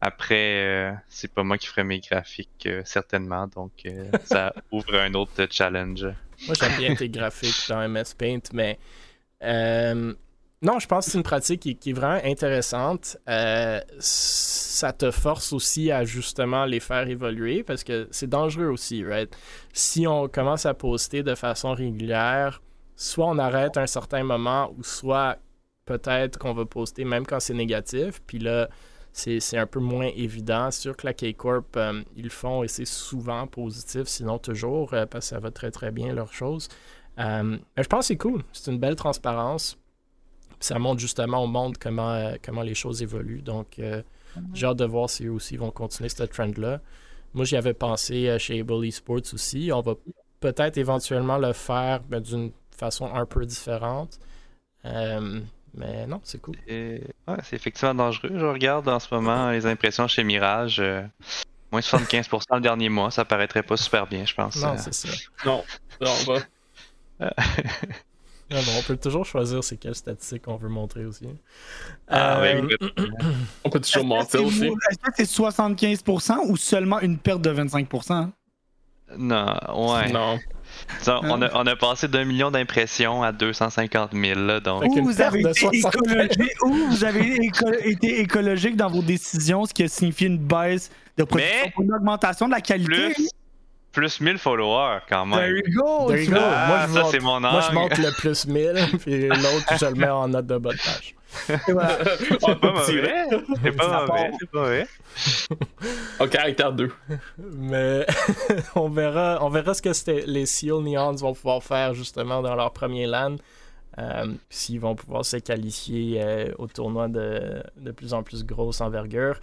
Après, euh, c'est pas moi qui ferai mes graphiques, euh, certainement. Donc, euh, ça ouvre un autre challenge. Moi, j'aime bien tes graphiques dans MS Paint, mais euh, non, je pense que c'est une pratique qui, est vraiment intéressante. Euh, ça te force aussi à justement les faire évoluer parce que c'est dangereux aussi, right? Si on commence à poster de façon régulière, soit on arrête un certain moment ou soit peut-être qu'on va poster même quand c'est négatif, puis là, c'est un peu moins évident. C'est sûr que la K-Corp, euh, ils font et c'est souvent positif, sinon toujours, euh, parce que ça va très très bien leur chose. Je pense que c'est cool. C'est une belle transparence. Puis Ça montre justement au monde comment, euh, comment les choses évoluent. Donc, euh, j'ai hâte de voir si eux aussi vont continuer ce trend-là. Moi, j'y avais pensé euh, chez Able Esports aussi. On va peut-être éventuellement le faire mais d'une façon un peu différente. Euh, mais non, c'est cool. Ouais, c'est effectivement dangereux. Je regarde en ce moment les impressions chez Mirage. euh, moins 75% le dernier mois, ça paraîtrait pas super bien, je pense. Non, Euh, c'est ça. Non, non, pas. Non, non, on peut toujours choisir c'est quelles statistiques on veut montrer aussi. Ah, Euh, ouais, écoute, On peut toujours mentir aussi. Est-ce que c'est 75% ou seulement une perte de 25%? non, ouais. Non. Disons, on, a, on a passé d'un million d'impressions à 250 000, là, donc. Ou vous, avez de été 75. écologique, ou vous avez éco- été écologique dans vos décisions, ce qui a signifié une baisse de production Mais- une augmentation de la qualité? Plus, plus 1000 followers, quand There même. you go! There you go. vois. Ah, Moi, je ça, monte- c'est mon Moi, je angle. monte le plus 1000, puis l'autre, je le mets en note de bas de page. En Pas mauvais. C'est pas mauvais, c'est pas mauvais. Caractère 2. Mais on verra, on verra ce que les Seal Neons vont pouvoir faire justement dans leur premier LAN. Euh, S'ils vont pouvoir se qualifier euh, au tournoi de, de plus en plus grosse envergure.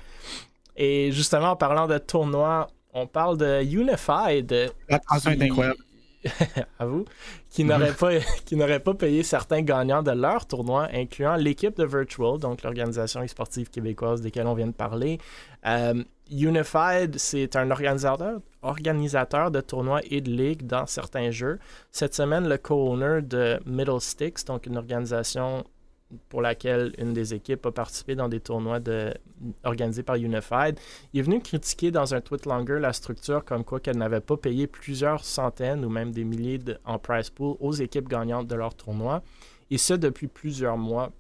Et justement, en parlant de tournoi, on parle de Unified. La transition est qui- incroyable. à vous, qui n'aurait pas, qui n'aurait pas payé certains gagnants de leur tournoi, incluant l'équipe de Virtual, donc l'organisation e-sportive québécoise desquelles on vient de parler. Euh, Unified, c'est un organisateur, organisateur de tournois et de ligues dans certains jeux. Cette semaine, le co-owner de Middle Sticks, donc une organisation pour laquelle une des équipes a participé dans des tournois organisés par Unified, il est venu critiquer dans un tweet longer la structure comme quoi qu'elle n'avait pas payé plusieurs centaines ou même des milliers en prize pool aux équipes gagnantes de leur tournoi. Et ce, depuis plusieurs mois.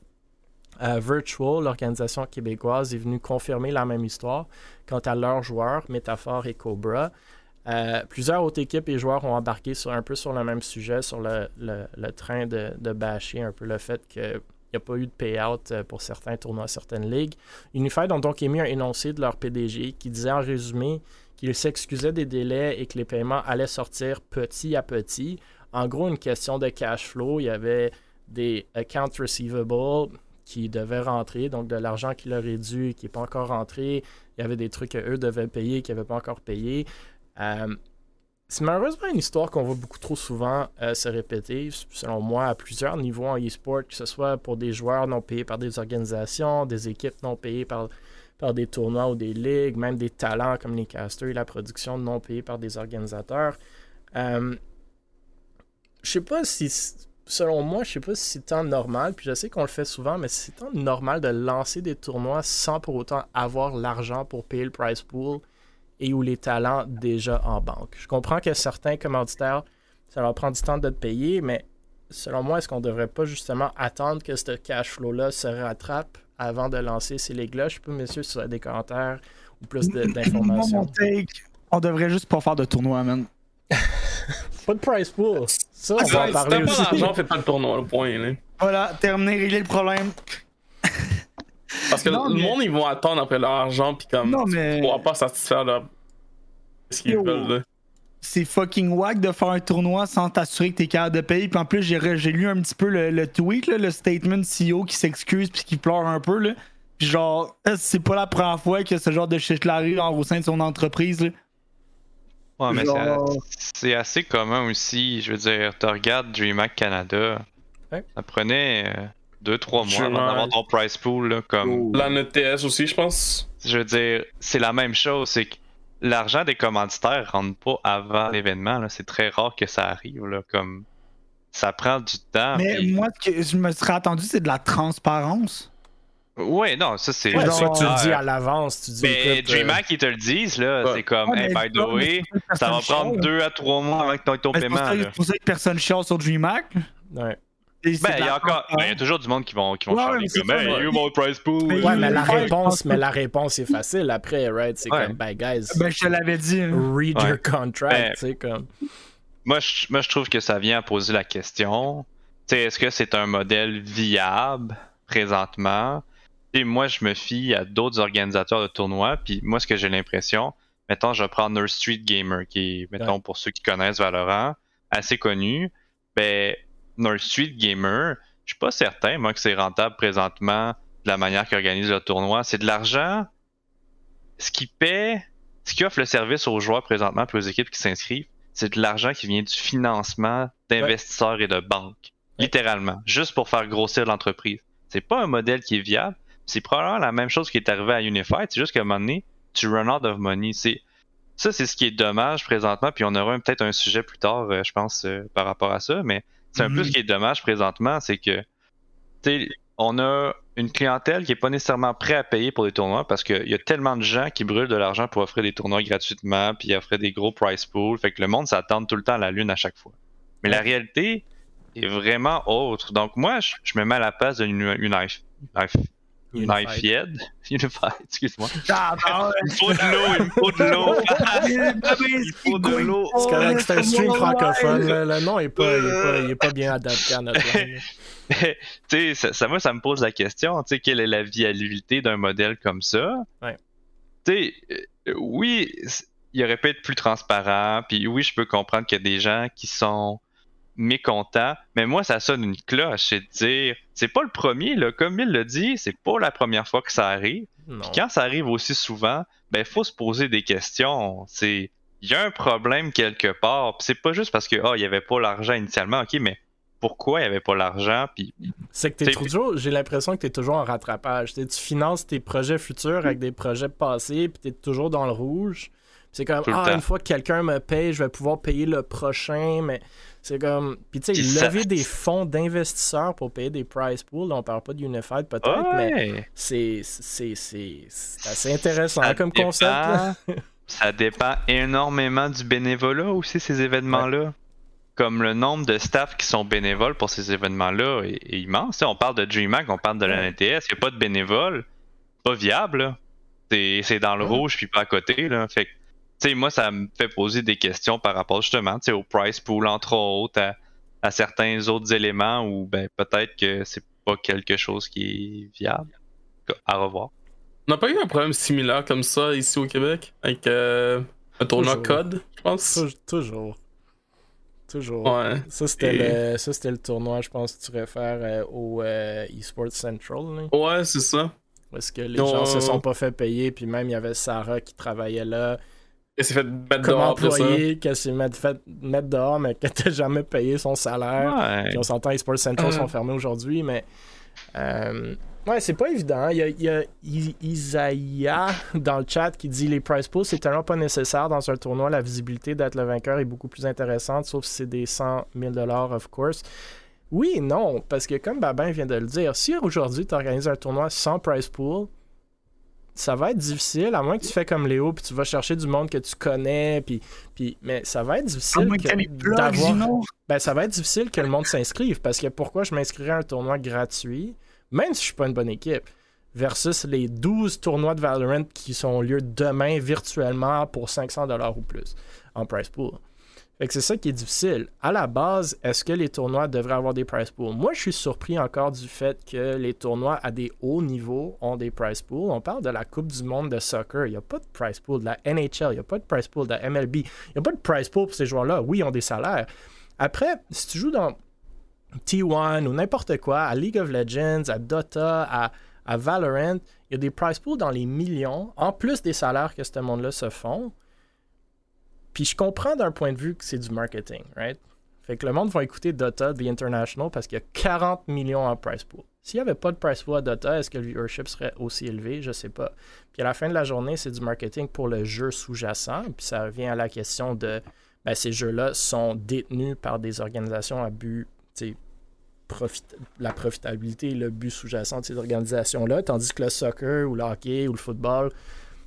Euh, Virtual, l'organisation québécoise, est venue confirmer la même histoire quant à leurs joueurs, Métaphore et Cobra. Euh, plusieurs autres équipes et joueurs ont embarqué un peu sur le même sujet, sur le, le- le train de, de bâcher un peu le fait qu'il n'y a pas eu de payout euh, pour certains tournois, certaines ligues. Unified ont donc émis un énoncé de leur PDG qui disait en résumé qu'ils s'excusaient des délais et que les paiements allaient sortir petit à petit. En gros, une question de cash flow. Il y avait des accounts receivable qui devaient rentrer, donc de l'argent qui leur est dû et qui n'est pas encore rentré. Il y avait des trucs qu'eux devaient payer qui n'avaient pas encore payé. Euh, c'est malheureusement une histoire qu'on voit beaucoup trop souvent euh, se répéter, selon moi, à plusieurs niveaux en e-sport, que ce soit pour des joueurs non payés par des organisations, des équipes non payées par, par des tournois ou des ligues, même des talents comme les casters et la production non payés par des organisateurs. Euh, je sais pas si, selon moi, je sais pas si c'est tant normal, puis je sais qu'on le fait souvent, mais c'est tant normal de lancer des tournois sans pour autant avoir l'argent pour payer le prize pool et où les talents déjà en banque. Je comprends que certains commanditaires, ça leur prend du temps de te payer, mais selon moi, est-ce qu'on devrait pas justement attendre que ce cash flow-là se rattrape avant de lancer ces ligues-là? Je sais pas, messieurs, si vous avez des commentaires ou plus de- d'informations. take, on devrait juste pas faire de tournoi, man. Pas de prize pool. Ça, on Ah, va en Si t'as parler pas aussi. d'argent, fais pas le tournoi, le point. Là. Voilà, terminé, régler le problème. Parce que Non, le mais- monde, ils vont attendre après leur argent, puis comme. Non, tu mais- pourras pas satisfaire leur. ce qu'ils veulent, là. c'est fucking wack de faire un tournoi sans t'assurer que t'es capable de payer. Puis en plus, j'ai, re- j'ai lu un petit peu le, le tweet, là, le statement CEO qui s'excuse puis qui pleure un peu. Là. Puis genre, c'est pas la première fois que ce genre de shit-là arrive au sein de son entreprise. Là? Ouais, mais Genre- c'est- c'est assez commun aussi. Je veux dire, tu regardes DreamHack Canada. Ouais. Ça prenait 2-3 mois avant d'avoir ton price pool. Là, comme, La NETS aussi, je pense. Je veux dire, c'est la même chose. C'est que l'argent des commanditaires rentre pas avant l'événement. là. C'est très rare que ça arrive. Là, comme ça prend du temps. Mais puis- moi, ce que je me serais attendu, c'est de la transparence. Ouais, non, ça c'est. Ouais, genre, tu le dis à l'avance. Tu dis, Mais écoute, euh, DreamHack, ils te le disent, là. Ouais. C'est comme, Ouais, hey, by the way, ça va prendre chiale. 2 à 3 mois avant que tu aies ton Ben, pour, paiement. c'est pour ça que personne chiale sur DreamHack. ouais. Ben, il y a encore. ben, il y a toujours du monde qui vont, qui vont Ouais, chialer comme, hey, you mon price pool. Mais- Ouais, mais la réponse, mais la réponse est facile après, right? C'est Ouais. comme, ben, guys, Ben, je te l'avais dit. hein. read Ouais. your contract, Ben, tu sais, comme. Moi je, moi, je trouve que ça vient à poser la question. Tu sais, est-ce que c'est un modèle viable présentement? Et moi, je me fie à d'autres organisateurs de tournois. Puis moi, ce que j'ai l'impression, mettons, je prendre Nurse Street Gamer, qui est, mettons, pour ceux qui connaissent Valorant, assez connu. Ben, Nurse Street Gamer, je suis pas certain, moi, que c'est rentable présentement de la manière qu'ils organisent le tournoi. C'est de l'argent. Ce qui paie, ce qui offre le service aux joueurs présentement, puis aux équipes qui s'inscrivent, c'est de l'argent qui vient du financement d'investisseurs et de banques. Ouais. Littéralement. Juste pour faire grossir l'entreprise. C'est pas un modèle qui est viable. C'est probablement la même chose qui est arrivé à Unified. C'est juste qu'à un moment donné, tu run out of money. C'est, ça, c'est ce qui est dommage présentement. Puis on aura peut-être un sujet plus tard, euh, je pense, euh, par rapport à ça. Mais c'est un peu ce qui est dommage présentement. C'est que, tu sais, on a une clientèle qui est pas nécessairement prêt à payer pour des tournois parce qu'il y a tellement de gens qui brûlent de l'argent pour offrir des tournois gratuitement, puis offrir des gros price pools. Fait que le monde s'attend tout le temps à la lune à chaque fois. Mais la réalité est vraiment autre. Donc moi, je, je me mets à la place d'une une, une, Unified. Unified, excuse-moi. Ah, ben, Il faut de l'eau, il me faut de l'eau. Il faut de l'eau. C'est correct, c'est un stream francophone. là. Le nom est pas, il est pas, pas bien adapté à notre langue. tu sais, ça, ça, moi, ça me pose la question, tu sais, quelle est la viabilité d'un modèle comme ça? Ouais. Tu sais, euh, oui, il aurait pu être plus transparent, puis oui, je peux comprendre qu'il y a des gens qui sont mécontents, mais moi, ça sonne une cloche, c'est de dire, c'est pas le premier, là, comme il l'a dit, c'est pas la première fois que ça arrive. Non. Puis quand ça arrive aussi souvent, ben faut se poser des questions. C'est il y a un problème quelque part. Puis c'est pas juste parce que ah il y avait pas l'argent initialement, ok, mais pourquoi il y avait pas l'argent? Puis C'est que t'es toujours, j'ai l'impression que t'es toujours en rattrapage. T'sais, tu finances tes projets futurs avec des projets passés, puis t'es toujours dans le rouge. C'est comme, ah, temps. une fois que quelqu'un me paye, je vais pouvoir payer le prochain, mais c'est comme. Puis tu sais, lever des fonds d'investisseurs pour payer des prize pools, on parle pas de Unified peut-être, mais ouais, c'est assez intéressant ça comme concept. dépend- ça dépend énormément du bénévolat aussi ces événements-là. Comme le nombre de staff qui sont bénévoles pour ces événements-là est, est immense. On parle de DreamHack, on parle de la. NTS, il n'y a pas de bénévoles, pas viable. C'est dans le Ouais. rouge puis pas à côté. Là. Fait que, sais, moi, ça me fait poser des questions par rapport justement au price pool, entre autres, à, à certains autres éléments où ben, peut-être que c'est pas quelque chose qui est viable. À revoir. On n'a pas eu un problème similaire comme ça ici au Québec avec euh, un tournoi Toujours. code, je pense? Tou- Toujours. Toujours. Ouais. Ça, c'était Et- le, ça, c'était le tournoi, je pense, que tu réfères euh, au euh, eSports Central. là. Ouais, c'est ça. Parce que les Ouais, gens se sont pas fait payer, puis même il y avait Sarah qui travaillait là, Et s'est fait mettre comme dehors employée, qu'elle s'est met- fait mettre dehors, mais qu'elle t'a jamais payé son salaire. Ouais. Puis on s'entend, eSports Central Mm. sont fermés aujourd'hui, mais. euh, ouais, c'est pas évident. Il y a, il y a I- Isaiah dans le chat qui dit les price pools, c'est tellement pas nécessaire dans un tournoi. La visibilité d'être le vainqueur est beaucoup plus intéressante, sauf si c'est des 100 000 of course. Oui et non, parce que comme Babin vient de le dire, si aujourd'hui tu organises un tournoi sans price pool, ça va être difficile, à moins que tu fais comme Léo, puis tu vas chercher du monde que tu connais, puis, puis mais ça va être difficile d'avoir- ben, ça va être difficile que le monde s'inscrive parce que pourquoi je m'inscrirais à un tournoi gratuit, même si je suis pas une bonne équipe, versus les 12 tournois de Valorant qui sont lieu demain virtuellement pour 500$ ou plus en price pool. Fait que c'est ça qui est difficile. À la base, est-ce que les tournois devraient avoir des prize pools? Moi, je suis surpris encore du fait que les tournois à des hauts niveaux ont des prize pools. On parle de la Coupe du monde de soccer. Il n'y a pas de prize pool de la NHL. Il n'y a pas de prize pool de la MLB. Il n'y a pas de prize pool pour ces joueurs-là. Oui, ils ont des salaires. Après, si tu joues dans T1 ou n'importe quoi, à League of Legends, à Dota, à, à Valorant, il y a des prize pools dans les millions, en plus des salaires que ce monde-là se font. Puis je comprends d'un point de vue que c'est du marketing, right? Fait que le monde va écouter Dota, The International, parce qu'il y a 40 millions en price pool. S'il n'y avait pas de price pool à Dota, est-ce que le viewership serait aussi élevé? Je sais pas. Puis à la fin de la journée, c'est du marketing pour le jeu sous-jacent. Puis ça revient à la question de ben, ces jeux-là sont détenus par des organisations à but, profit la profitabilité et le but sous-jacent de ces organisations-là, tandis que le soccer ou le hockey ou le football,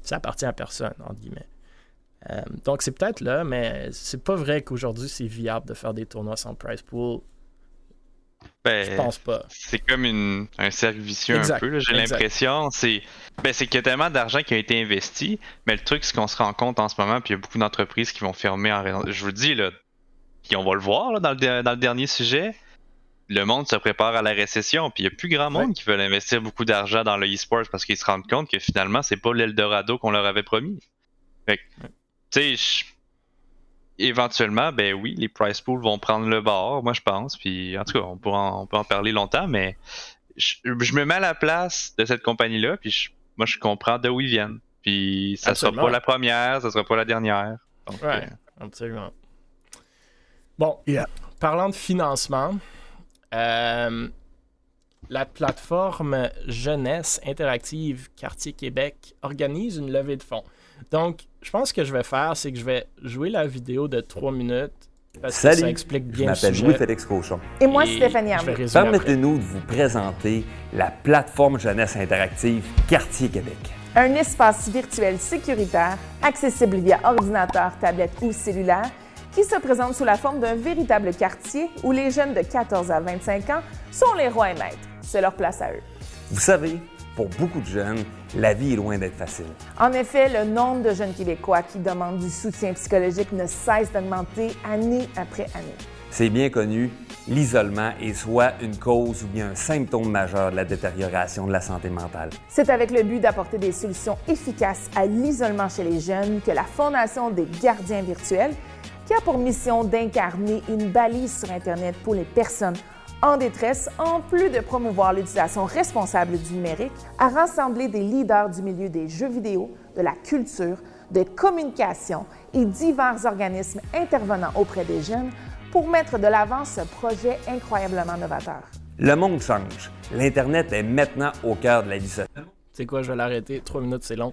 ça appartient à personne, entre guillemets. Euh, donc, c'est peut-être là, mais c'est pas vrai qu'aujourd'hui, c'est viable de faire des tournois sans price pool. Ben, je pense pas. C'est comme une, un cercle vicieux un peu, j'ai l'impression. C'est ben, qu'il y a tellement d'argent qui a été investi, mais le truc, c'est qu'on se rend compte en ce moment, puis il y a beaucoup d'entreprises qui vont fermer en raison. Je vous dis, là, puis on va le voir dans, le, dans le dernier sujet, le monde se prépare à la récession, puis il n'y a plus grand monde qui veut investir beaucoup d'argent dans le e-sport parce qu'ils se rendent compte que finalement, c'est pas l'Eldorado qu'on leur avait promis. Fait tu sais, éventuellement, ben oui, les price pools vont prendre le bord, moi je pense. Puis en tout cas, on peut en, peut en parler longtemps, mais je, me mets à la place de cette compagnie-là, puis moi je comprends d'où ils viennent. Puis ça sera pas la première, ça sera pas la dernière. ouais, euh, absolument. Bon, parlant de financement, euh, la plateforme Jeunesse Interactive Quartier Québec organise une levée de fonds. Donc, je pense que je vais faire, c'est que je vais jouer la vidéo de 3 minutes. Parce Salut, que ça explique bien je m'appelle Louis-Félix Cochon. Et moi, Stéphanie Permettez-nous de vous présenter la plateforme jeunesse interactive Quartier Québec. Un espace virtuel sécuritaire, accessible via ordinateur, tablette ou cellulaire, qui se présente sous la forme d'un véritable quartier où les jeunes de 14 à 25 ans sont les rois et maîtres. C'est leur place à eux. Vous savez, pour beaucoup de jeunes, la vie est loin d'être facile. En effet, le nombre de jeunes Québécois qui demandent du soutien psychologique ne cesse d'augmenter année après année. C'est bien connu, l'isolement est soit une cause ou bien un symptôme majeur de la détérioration de la santé mentale. C'est avec le but d'apporter des solutions efficaces à l'isolement chez les jeunes que la Fondation des gardiens virtuels, qui a pour mission d'incarner une balise sur Internet pour les personnes en détresse, en plus de promouvoir l'utilisation responsable du numérique, a rassemblé des leaders du milieu des jeux vidéo, de la culture, de communication et divers organismes intervenant auprès des jeunes pour mettre de l'avant ce projet incroyablement novateur. Le monde change. L'Internet est maintenant au cœur de la vie sociale. C'est quoi, je vais l'arrêter. Trois minutes, c'est long.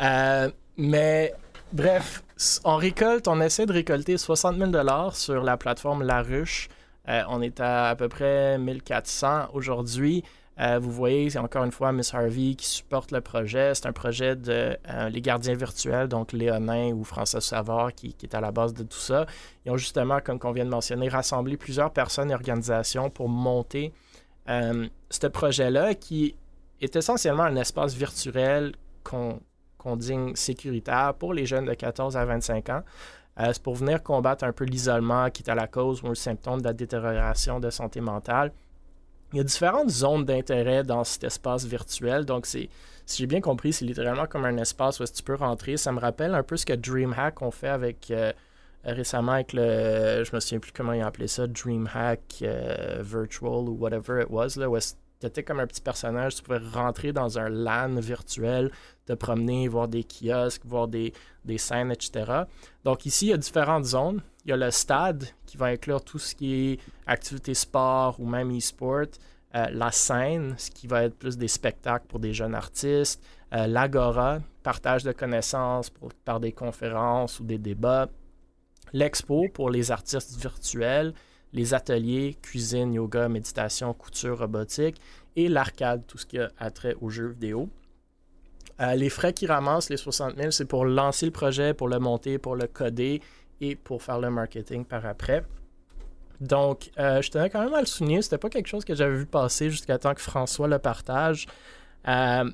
Euh, mais bref, on récolte, on essaie de récolter 60 000 sur la plateforme La Ruche. Euh, on est à à peu près 1400 aujourd'hui. Euh, vous voyez, c'est encore une fois Miss Harvey qui supporte le projet. C'est un projet de euh, les gardiens virtuels, donc Léonin ou François Savard qui, est à la base de tout ça. Ils ont justement, comme on vient de mentionner, rassemblé plusieurs personnes et organisations pour monter ce projet-là qui est essentiellement un espace virtuel qu'on qu digne sécuritaire pour les jeunes de 14 à 25 ans. Euh, c'est pour venir combattre un peu l'isolement qui est à la cause ou le symptôme de la détérioration de santé mentale. Il y a différentes zones d'intérêt dans cet espace virtuel. Donc, si j'ai bien compris, c'est littéralement comme un espace où tu peux rentrer. Ça me rappelle un peu ce que DreamHack ont fait avec euh, récemment avec le. Je me souviens plus comment ils appelé ça, DreamHack euh, Virtual ou whatever it was, là, où tu étais comme un petit personnage. Tu pouvais rentrer dans un LAN virtuel, te promener, voir des kiosques, voir des, des scènes, etc. Donc ici, il y a différentes zones. Il y a le stade qui va inclure tout ce qui est activité sport ou même e-sport. Euh, la scène, ce qui va être plus des spectacles pour des jeunes artistes. Euh, L'agora, partage de connaissances par des conférences ou des débats. L'expo pour les artistes virtuels. Les ateliers, cuisine, yoga, méditation, couture, robotique. Et l'arcade, tout ce qui a trait aux jeux vidéo. Euh, les frais qu'ils ramassent, les 60 000, c'est pour lancer le projet, pour le monter, pour le coder et pour faire le marketing par après. Donc, euh, je tenais quand même à le souligner. C'était pas quelque chose que j'avais vu passer jusqu'à temps que François le partage. Euh,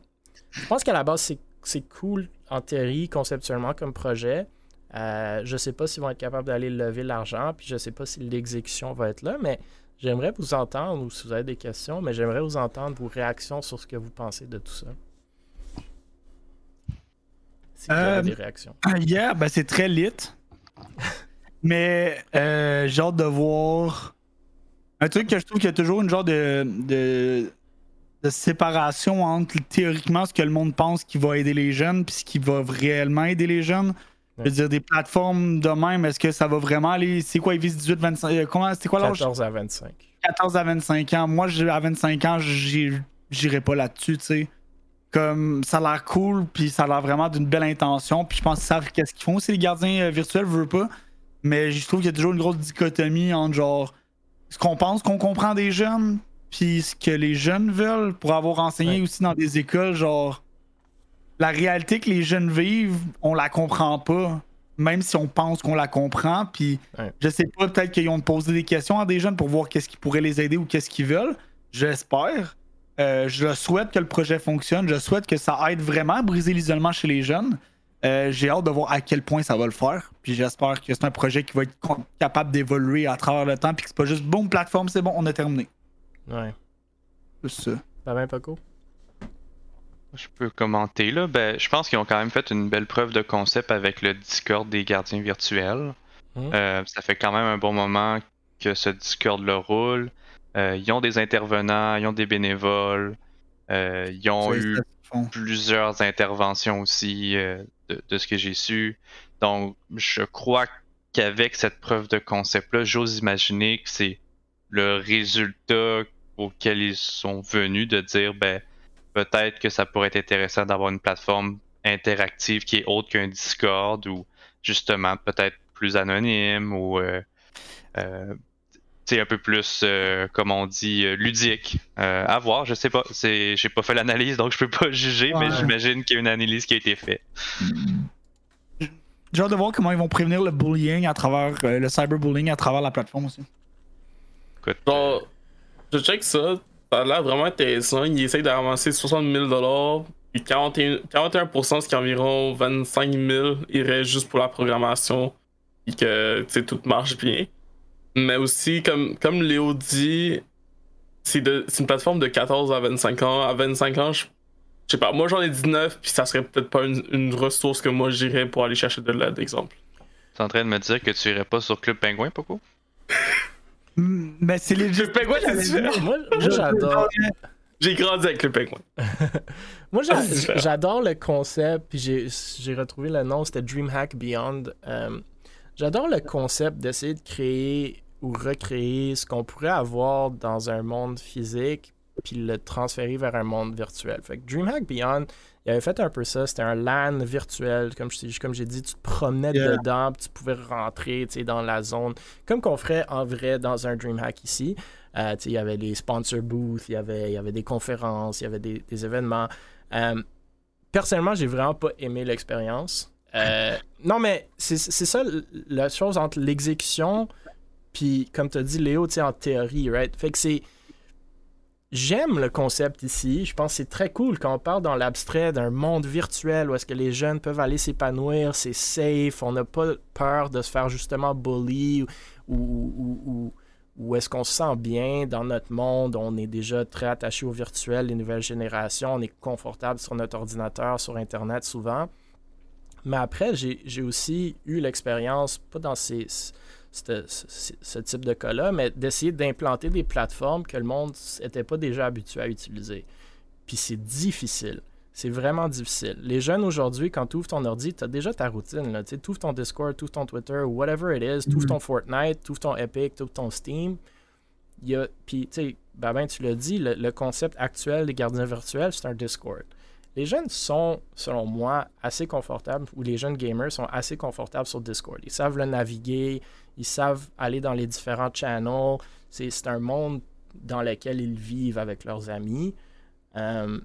je pense qu'à la base, c'est cool en théorie, conceptuellement, comme projet. Euh, je sais pas s'ils vont être capables d'aller lever l'argent, puis je sais pas si l'exécution va être là, mais j'aimerais vous entendre, ou si vous avez des questions, mais j'aimerais vous entendre vos réactions sur ce que vous pensez de tout ça. Si vous avez Euh, des réactions. Hier, ben, c'est très lit. Mais euh, j'ai hâte de voir. Un truc que je trouve qu'il y a toujours une genre de, de, de séparation entre théoriquement ce que le monde pense qui va aider les jeunes puis ce qui va réellement aider les jeunes. Je veux dire, des plateformes de même, est-ce que ça va vraiment aller? C'est quoi, ils visent 18, 25. euh, Comment, c'était quoi l'âge? 14 à 25. 14 à 25 ans. Moi, à 25 ans, j'irai pas là-dessus, tu sais. Comme ça a l'air cool, puis ça a l'air vraiment d'une belle intention, puis je pense qu'ils savent qu'est-ce qu'ils font. C'est les gardiens euh, virtuels, veux pas. Mais je trouve qu'il y a toujours une grosse dichotomie entre genre ce qu'on pense qu'on comprend des jeunes, puis ce que les jeunes veulent pour avoir enseigné Ouais. aussi dans des écoles, genre la réalité que les jeunes vivent, on la comprend pas, même si on pense qu'on la comprend. Puis Ouais. je sais pas, peut-être qu'ils ont posé des questions à des jeunes pour voir qu'est-ce qui pourrait les aider ou qu'est-ce qu'ils veulent. J'espère. Euh, je souhaite que le projet fonctionne. Je souhaite que ça aide vraiment à briser l'isolement chez les jeunes. Euh, J'ai hâte de voir à quel point ça va le faire. Puis j'espère que c'est un projet qui va être capable d'évoluer à travers le temps. Puis que c'est pas juste bon, plateforme, c'est bon, on a terminé. Ouais. C'est ça. Ça va, Paco? Je peux commenter là. Ben, je pense qu'ils ont quand même fait une belle preuve de concept avec le Discord des gardiens virtuels. Mhm. Euh, ça fait quand même un bon moment que ce Discord le roule. Euh, ils ont des intervenants, ils ont des bénévoles. euh, ils ont eu plusieurs interventions aussi euh, de, de ce que j'ai su. Donc, je crois qu'avec cette preuve de concept-là, j'ose imaginer que c'est le résultat auquel ils sont venus de dire, ben, peut-être que ça pourrait être intéressant d'avoir une plateforme interactive qui est autre qu'un Discord ou justement peut-être plus anonyme ou euh, euh, un peu plus, euh, comme on dit, euh, ludique. Euh, à voir, je sais pas. C'est, j'ai pas fait l'analyse, donc je peux pas juger, mais j'imagine qu'il y a une analyse qui a été faite. J'ai hâte de voir comment ils vont prévenir le bullying à travers euh, le cyberbullying à travers la plateforme aussi. Écoute, Genre, je check ça, ça a l'air vraiment intéressant. Ils essayent de ramasser 60 000 puis 41%, 41% ce qui est environ 25 000, irait juste pour la programmation, et que tu sais, tout marche bien. Mais aussi, comme, comme Léo dit, c'est une plateforme de 14 à 25 ans. À 25 ans, je je sais pas, moi j'en ai 19, puis ça serait peut-être pas une, une ressource que moi j'irais pour aller chercher de l'aide, exemple. t'es en train de me dire que tu irais pas sur Club Penguin, Poco? Mm, Mais c'est legit. Le pingouin, c'est différent. Moi, moi, j'adore. J'ai grandi avec le pingouin. Moi, j'adore le concept, puis j'ai j'ai retrouvé le nom, c'était DreamHack Beyond. Euh, j'adore le concept d'essayer de créer ou recréer ce qu'on pourrait avoir dans un monde physique, puis le transférer vers un monde virtuel. Fait que DreamHack Beyond, il avait fait un peu ça, c'était un LAN virtuel, comme j'ai dit, tu te promenais Yeah. dedans, puis tu pouvais rentrer dans la zone, comme qu'on ferait en vrai dans un DreamHack ici. Euh, il y avait les sponsor booths, il y avait, il y avait des conférences, il y avait des, des événements. Euh, personnellement, j'ai vraiment pas aimé l'expérience. Euh, non, mais c'est ça la chose entre l'exécution, puis comme tu as dit, Léo, en théorie, right? Fait que c'est. J'aime le concept ici. Je pense que c'est très cool quand on parle dans l'abstrait d'un monde virtuel où est-ce que les jeunes peuvent aller s'épanouir, c'est safe, on n'a pas peur de se faire justement bully ou, ou, est-ce qu'on se sent bien dans notre monde, on est déjà très attaché au virtuel, les nouvelles générations, on est confortable sur notre ordinateur, sur Internet souvent. Mais après, j'ai aussi eu l'expérience, pas dans ces, ce, type de cas-là, mais d'essayer d'implanter des plateformes que le monde n'était pas déjà habitué à utiliser. Puis c'est difficile. C'est vraiment difficile. Les jeunes aujourd'hui, quand tu ouvres ton ordi, tu as déjà ta routine. Tu ouvres ton Discord, tu ouvres ton Twitter, whatever it is, tu ouvres ton Fortnite, tu ouvres ton Epic, tu ouvres ton Steam. Il y a, puis, tu sais, Babin, tu l'as dit, le, le concept actuel des gardiens virtuels, c'est un Discord. Les jeunes sont, selon moi, assez confortables, ou les jeunes gamers sont assez confortables sur Discord. Ils savent le naviguer, ils savent aller dans les différents channels. C'est un monde dans lequel ils vivent avec leurs amis. Euh,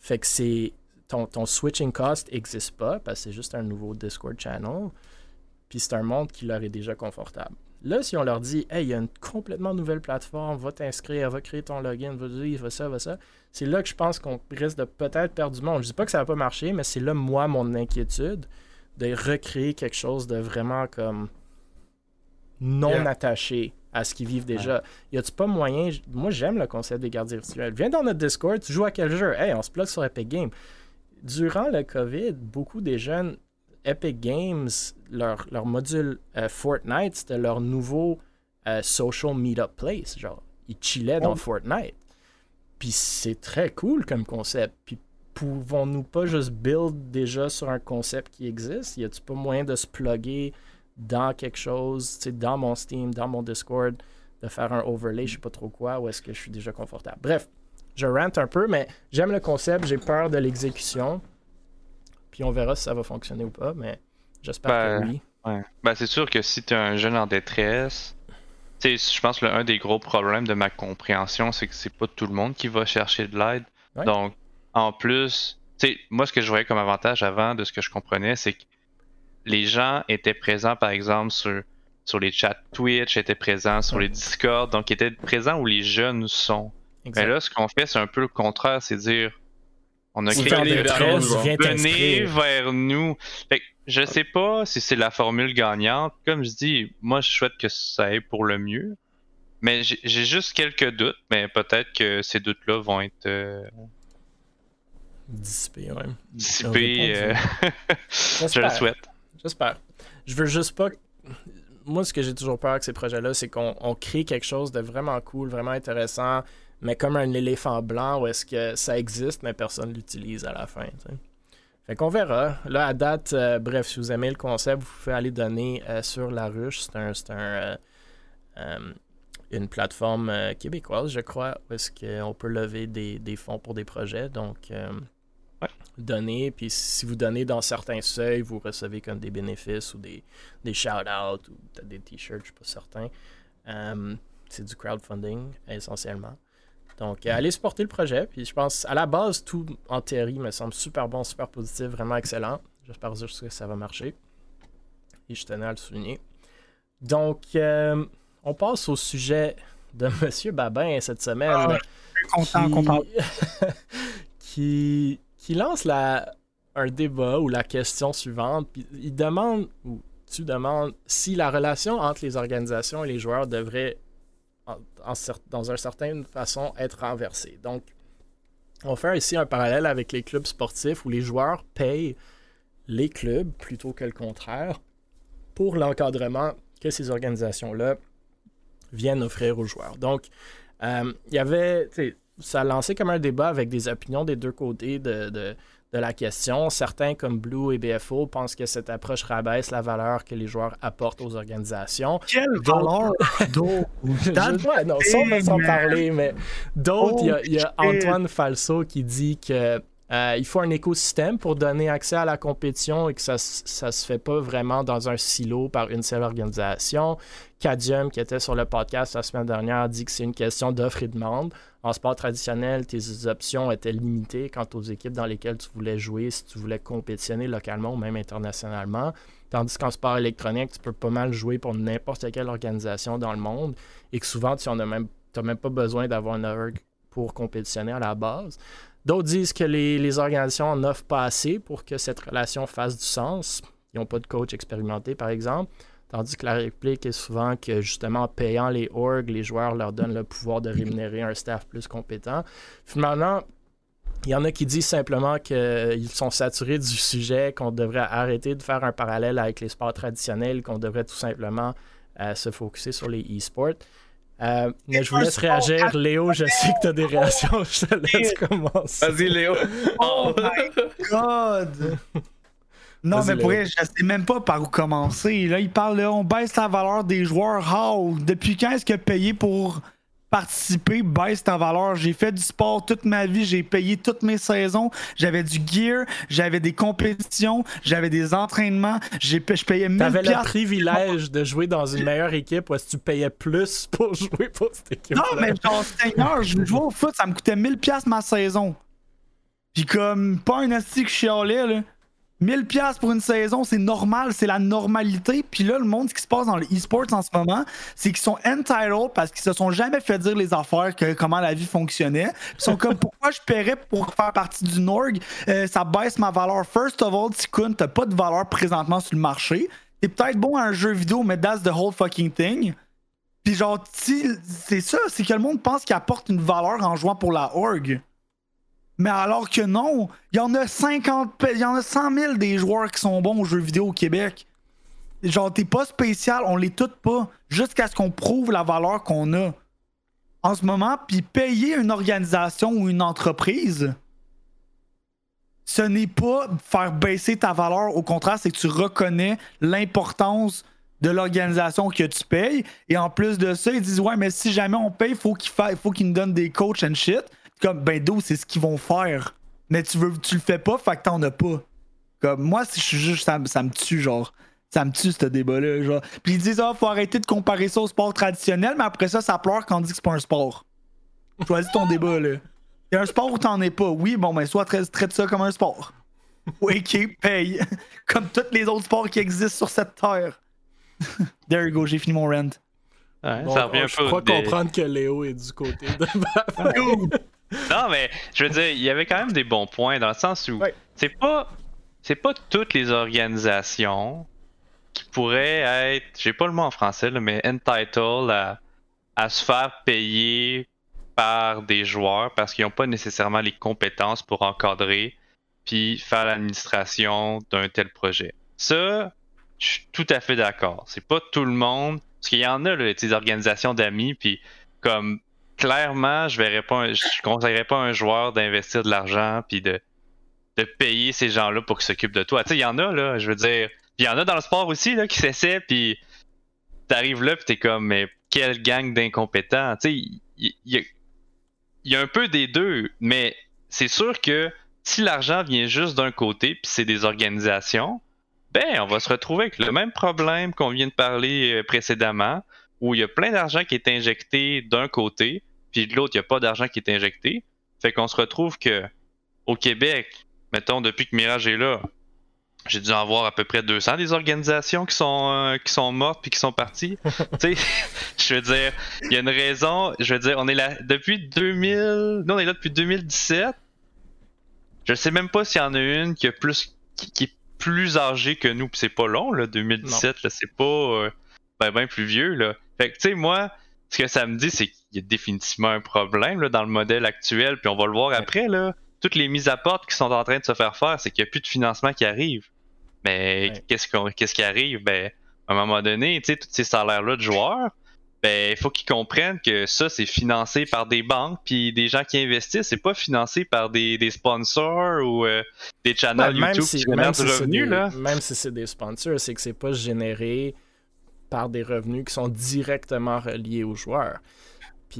fait que c'est. Ton, ton switching cost n'existe pas parce que c'est juste un nouveau Discord channel. Puis c'est un monde qui leur est déjà confortable. Là, si on leur dit, hey, il y a une complètement nouvelle plateforme, va t'inscrire, va créer ton login, va dire, va ça, va ça, c'est là que je pense qu'on risque de peut-être perdre du monde. Je dis pas que ça va pas marcher, mais c'est là, moi, mon inquiétude de recréer quelque chose de vraiment comme non Yeah. attaché à ce qu'ils vivent déjà. Y a-tu pas moyen? Moi, j'aime le concept des gardiens virtuels. Viens dans notre Discord, tu joues à quel jeu? Hey, on se plug sur Epic Games. Durant le COVID, beaucoup des jeunes Epic Games, leur, leur module euh, Fortnite, c'était leur nouveau euh, social meetup place. Genre, ils chillaient dans Oh. Fortnite. Puis c'est très cool comme concept. Puis pouvons-nous pas juste build déjà sur un concept qui existe? Y a-tu pas moyen de se plugger dans quelque chose, tu sais, dans mon Steam, dans mon Discord, de faire un overlay, je sais pas trop quoi, ou est-ce que je suis déjà confortable? Bref, je rante un peu, mais j'aime le concept, j'ai peur de l'exécution. Puis on verra si ça va fonctionner ou pas, mais j'espère Ben, que oui. Ouais. Ben, c'est sûr que si tu es un jeune en détresse, tu sais, je pense que un des gros problèmes de ma compréhension, c'est que c'est pas tout le monde qui va chercher de l'aide. Ouais. Donc, en plus, tu sais, moi, ce que je voyais comme avantage avant de ce que je comprenais, c'est que les gens étaient présents, par exemple, sur, sur les chats Twitch, étaient présents sur les Discord, donc ils étaient présents où les jeunes sont. Exact. Mais là, ce qu'on fait, c'est un peu le contraire, c'est dire, on a créé des vers détresse, nous, viens Venez vers nous. Fait que je sais pas si c'est la formule gagnante. Comme je dis, moi je souhaite que ça aille pour le mieux. Mais j'ai juste quelques doutes, mais peut-être que ces doutes-là vont être euh, Dissipé, ouais. dissipés. euh, je J'espère. le souhaite. J'espère. Je veux juste pas. Moi, ce que j'ai toujours peur avec ces projets-là, c'est qu'on on crée quelque chose de vraiment cool, vraiment intéressant, mais comme un éléphant blanc où est-ce que ça existe, mais personne l'utilise à la fin. tu sais. Fait qu'on verra. Là, à date, euh, bref, si vous aimez le concept, vous pouvez aller donner euh, sur La Ruche. C'est un, c'est un, euh, une plateforme québécoise, je crois, où est-ce qu'on peut lever des, des fonds pour des projets. Donc, Ouais. donner. Puis si vous donnez dans certains seuils, vous recevez comme des bénéfices ou des, des shout-outs ou peut-être des t-shirts, je suis pas certain. C'est du crowdfunding essentiellement. Donc, euh, allez supporter le projet. Puis je pense, à la base, tout en théorie me semble super bon, super positif, vraiment excellent. J'espère juste que ça va marcher. Et je tenais à le souligner. Donc, euh, on passe au sujet de Monsieur Babin cette semaine. Ah, suis content qu'on parle. qui, qui lance la, un débat ou la question suivante. Puis il demande, ou tu demandes, si la relation entre les organisations et les joueurs devrait, dans une certaine façon, être renversée. Donc, on fait ici un parallèle avec les clubs sportifs où les joueurs payent les clubs plutôt que le contraire pour l'encadrement que ces organisations-là viennent offrir aux joueurs. Donc, euh, il y avait, ça a lancé comme un débat avec des opinions des deux côtés de- de la question. Certains, comme Blue et BFO, pensent que cette approche rabaisse la valeur que les joueurs apportent aux organisations. Quelle valeur ouais, non, ça, on va s'en man. parler, mais d'autres, il y a- il y, a Oh. Antoine Falso qui dit que euh, il faut un écosystème pour donner accès à la compétition et que ça, ça se fait pas vraiment dans un silo par une seule organisation. Cadium, qui était sur le podcast la semaine dernière, dit que c'est une question d'offre et demande. En sport traditionnel, tes options étaient limitées quant aux équipes dans lesquelles tu voulais jouer, si tu voulais compétitionner localement ou même internationalement. Tandis qu'en sport électronique, tu peux pas mal jouer pour n'importe quelle organisation dans le monde et que souvent, tu n'as même, même pas besoin d'avoir un org pour compétitionner à la base. D'autres disent que les, organisations en offrent pas assez pour que cette relation fasse du sens. Ils n'ont pas de coach expérimenté, par exemple. Tandis que la réplique est souvent que, justement, en payant les orgs, les joueurs leur donnent le pouvoir de rémunérer un staff plus compétent. Finalement, il y en a qui disent simplement qu'ils sont saturés du sujet, qu'on devrait arrêter de faire un parallèle avec les sports traditionnels, qu'on devrait tout simplement euh, se focuser sur les e-sports. Euh, mais je vous laisse sport réagir. Léo, je sais que tu as des réactions. Je te laisse commencer. Vas-y, Léo. Oh my god! Non, mais pour vrai, je sais même pas par où commencer. Là, il parle, là, on baisse la valeur des joueurs. How? Depuis quand est-ce que payer pour participer baisse ta valeur? J'ai fait du sport toute ma vie, j'ai payé toutes mes saisons, j'avais du gear, j'avais des compétitions, j'avais des entraînements, j'ai, je payais 1000 Tu avais le privilège de jouer dans une meilleure équipe où est-ce que tu payais plus pour jouer pour cette équipe. Non, mais genre, Seigneur, je jouais au foot, ça me coûtait 1000$ piastres ma saison. Puis comme, pas un asti que je chialais, là. 1000 pièces pour une saison, c'est normal, c'est la normalité. Puis là, le monde, ce qui se passe dans le e-sports en ce moment, c'est qu'ils sont entitled parce qu'ils se sont jamais fait dire les affaires, que, comment la vie fonctionnait. Ils sont comme, pourquoi je paierais pour faire partie du Norg? Euh, ça baisse ma valeur. First of all, Tikkun, t'as pas de valeur présentement sur le marché. T'es peut-être bon à un jeu vidéo, mais that's the whole fucking thing. Puis genre, c'est ça, c'est que le monde pense qu'il apporte une valeur en jouant pour la org. Mais alors que non, il y en a 50, il y en a 100 000 des joueurs qui sont bons aux jeux vidéo au Québec. Genre, t'es pas spécial, on les toutes pas, jusqu'à ce qu'on prouve la valeur qu'on a en ce moment. Puis payer une organisation ou une entreprise, ce n'est pas faire baisser ta valeur. Au contraire, c'est que tu reconnais l'importance de l'organisation que tu payes. Et en plus de ça, ils disent Ouais, mais si jamais on paye, faut faut qu'ils nous donnent des coachs and shit. Comme, ben, d'où c'est ce qu'ils vont faire? Mais tu veux, tu le fais pas, fait que t'en as pas. Comme, moi, si je suis juste, ça, me tue, genre. Ça me tue, ce débat-là, genre. Puis ils disent, ah, faut arrêter de comparer ça au sport traditionnel, mais après ça, ça pleure quand on dit que c'est pas un sport. Choisis ton débat, là. C'est un sport où t'en es pas? Oui, bon, ben, soit traite ça comme un sport. Ok, paye. comme tous les autres sports qui existent sur cette terre. There you go, j'ai fini mon rent. Ouais, ça revient je crois comprendre que Léo est du côté de non, mais je veux dire, il y avait quand même des bons points dans le sens où c'est pas c'est pas toutes les organisations qui pourraient être, j'ai pas le mot en français, mais entitled à, à se faire payer par des joueurs parce qu'ils n'ont pas nécessairement les compétences pour encadrer puis faire l'administration d'un tel projet. Ça, je suis tout à fait d'accord. C'est pas tout le monde, parce qu'il y en a là, des organisations d'amis, puis comme clairement, je verrais conseillerais pas à un joueur d'investir de l'argent puis de, payer ces gens-là pour qu'ils s'occupent de toi. Tu sais, il y en a là, je veux dire, il y en a dans le sport aussi là qui s'essaient puis t'arrives là puis t'es comme mais quelle gang d'incompétents. Tu sais, il y, y, a un peu des deux, mais c'est sûr que si l'argent vient juste d'un côté puis c'est des organisations, ben on va se retrouver avec le même problème qu'on vient de parler euh, précédemment où il y a plein d'argent qui est injecté d'un côté, puis de l'autre, il n'y a pas d'argent qui est injecté. Fait qu'on se retrouve que au Québec, mettons, depuis que Mirage est là, j'ai dû en voir à peu près 200 des organisations qui sont, euh, qui sont mortes puis qui sont parties. tu sais, je veux dire, il y a une raison. Je veux dire, on est là depuis 2000. Nous, on est là depuis 2017. Je sais même pas s'il y en a une qui, a plus, qui, est plus âgée que nous. c'est pas long, là, 2017. Là, c'est pas euh, ben, ben, plus vieux. Là. Fait que, tu sais, moi, ce que ça me dit, c'est y a définitivement un problème là, dans le modèle actuel, puis on va le voir après, là. Toutes les mises à porte qui sont en train de se faire faire, c'est qu'il n'y a plus de financement qui arrive. Mais qu'est-ce, qu'est-ce qui arrive? Ben, à un moment donné, tous ces salaires-là de joueurs, ben, il faut qu'ils comprennent que ça, c'est financé par des banques, puis des gens qui investissent, c'est pas financé par des, des sponsors ou euh, des channels ben, YouTube qui génèrent du revenu, là. Même si c'est des sponsors, c'est que c'est pas généré par des revenus qui sont directement reliés aux joueurs.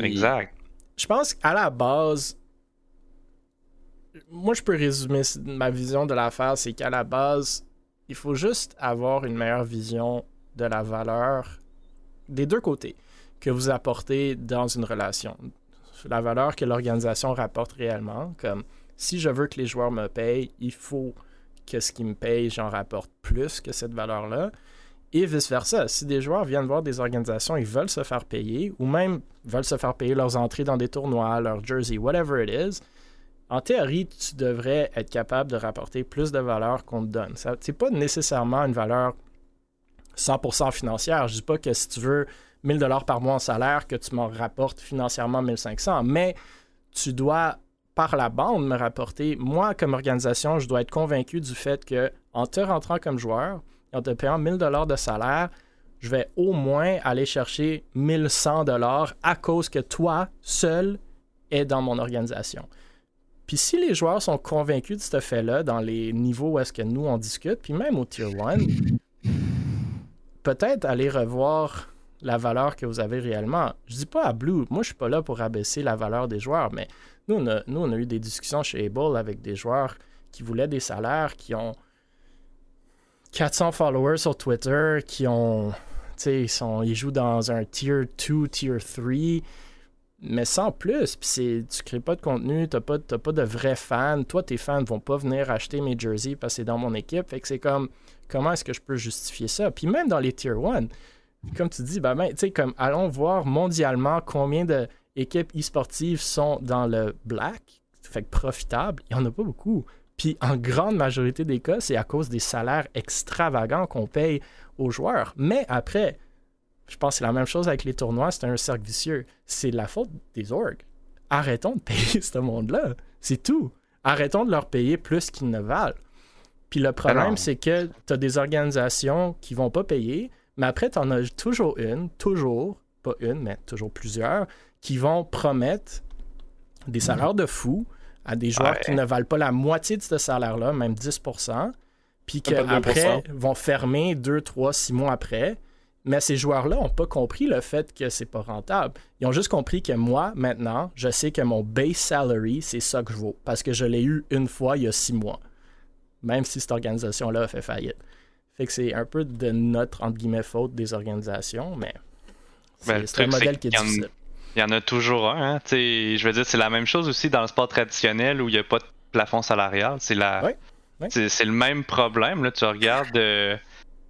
Exact. Je pense qu'à la base, moi je peux résumer ma vision de l'affaire, c'est qu'à la base, il faut juste avoir une meilleure vision de la valeur des deux côtés que vous apportez dans une relation. La valeur que l'organisation rapporte réellement, comme si je veux que les joueurs me payent, il faut que ce qu'ils me payent, j'en rapporte plus que cette valeur-là et vice-versa. Si des joueurs viennent voir des organisations, ils veulent se faire payer, ou même veulent se faire payer leurs entrées dans des tournois, leur jersey, whatever it is, en théorie, tu devrais être capable de rapporter plus de valeur qu'on te donne. Ce n'est pas nécessairement une valeur 100% financière. Je dis pas que si tu veux 1000 dollars par mois en salaire, que tu m'en rapportes financièrement 1500, mais tu dois par la bande me rapporter, moi comme organisation, je dois être convaincu du fait que en te rentrant comme joueur, en te payant 1000 dollars de salaire, je vais au moins aller chercher 1100 dollars à cause que toi, seul, es dans mon organisation. Puis si les joueurs sont convaincus de ce fait-là dans les niveaux où est-ce que nous on discute, puis même au Tier 1, peut-être aller revoir la valeur que vous avez réellement. Je dis pas à Blue, moi je suis pas là pour abaisser la valeur des joueurs, mais nous on a, nous, on a eu des discussions chez Able avec des joueurs qui voulaient des salaires qui ont 400 followers sur Twitter qui ont. Tu sais, ils, jouent dans un tier 2, tier 3. mais sans plus. Puis tu crées pas de contenu, t'as pas, pas de vrais fans. Toi, tes fans vont pas venir acheter mes jerseys parce que c'est dans mon équipe. Fait que c'est comme, comment est-ce que je peux justifier ça? Puis même dans les Tier 1, comme tu dis, ben, ben tu sais, comme, allons voir mondialement combien d'équipes e-sportives sont dans le black, fait que profitable. Il y en a pas beaucoup. Puis en grande majorité des cas, c'est à cause des salaires extravagants qu'on paye aux joueurs. Mais après, je pense que c'est la même chose avec les tournois, c'est un cercle vicieux. C'est la faute des orgs. Arrêtons de payer ce monde-là. C'est tout. Arrêtons de leur payer plus qu'ils ne valent. Puis le problème, c'est que tu as des organisations qui vont pas payer, mais après, tu en as toujours une, toujours, pas une, mais toujours plusieurs, qui vont promettre des salaires de fou à des joueurs qui ne valent pas la moitié de ce salaire-là, même 10% puis qu'après vont fermer 2, 3, 6 mois après. Mais ces joueurs-là n'ont pas compris le fait que c'est pas rentable. Ils ont juste compris que moi, maintenant, je sais que mon base salary, c'est ça que je vaux. Parce que je l'ai eu une fois il y a six mois. Même si cette organisation-là a fait faillite. Fait que c'est un peu de notre, entre guillemets, faute des organisations, mais c'est ben, un modèle qui est difficile. Il y en a toujours un. Hein? Je veux dire, c'est la même chose aussi dans le sport traditionnel où il n'y a pas de plafond salarial. C'est la... C'est le même problème. Là. Tu regardes... Euh,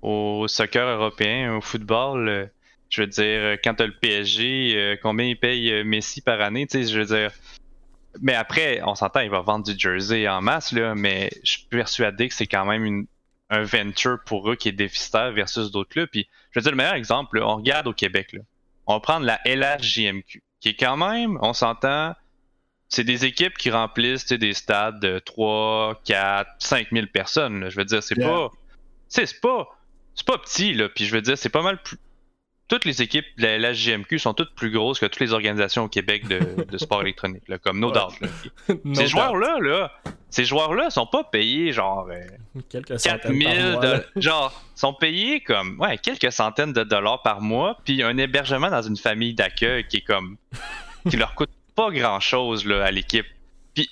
au soccer européen, au football, euh, je veux dire, euh, quand tu as le PSG, euh, combien il paye Messi par année, tu sais, je veux dire. Mais après, on s'entend, il va vendre du jersey en masse, là, mais je suis persuadé que c'est quand même une, un venture pour eux qui est déficitaire versus d'autres clubs. Puis, je veux dire, le meilleur exemple, on regarde au Québec, là. On va prendre la LHJMQ, qui est quand même, on s'entend, c'est des équipes qui remplissent des stades de 3, 4, 5 000 personnes. Je veux dire, c'est pas. C'est pas c'est pas petit, là. Puis je veux dire, c'est pas mal plus. Toutes les équipes de la GMQ sont toutes plus grosses que toutes les organisations au Québec de, sport électronique, là, comme No Doubt. ces joueurs-là, là, ces joueurs-là sont pas payés genre euh, quelques 4000 de, genre sont payés comme ouais, quelques centaines de dollars par mois, puis un hébergement dans une famille d'accueil qui est comme qui leur coûte pas grand-chose là, à l'équipe. Puis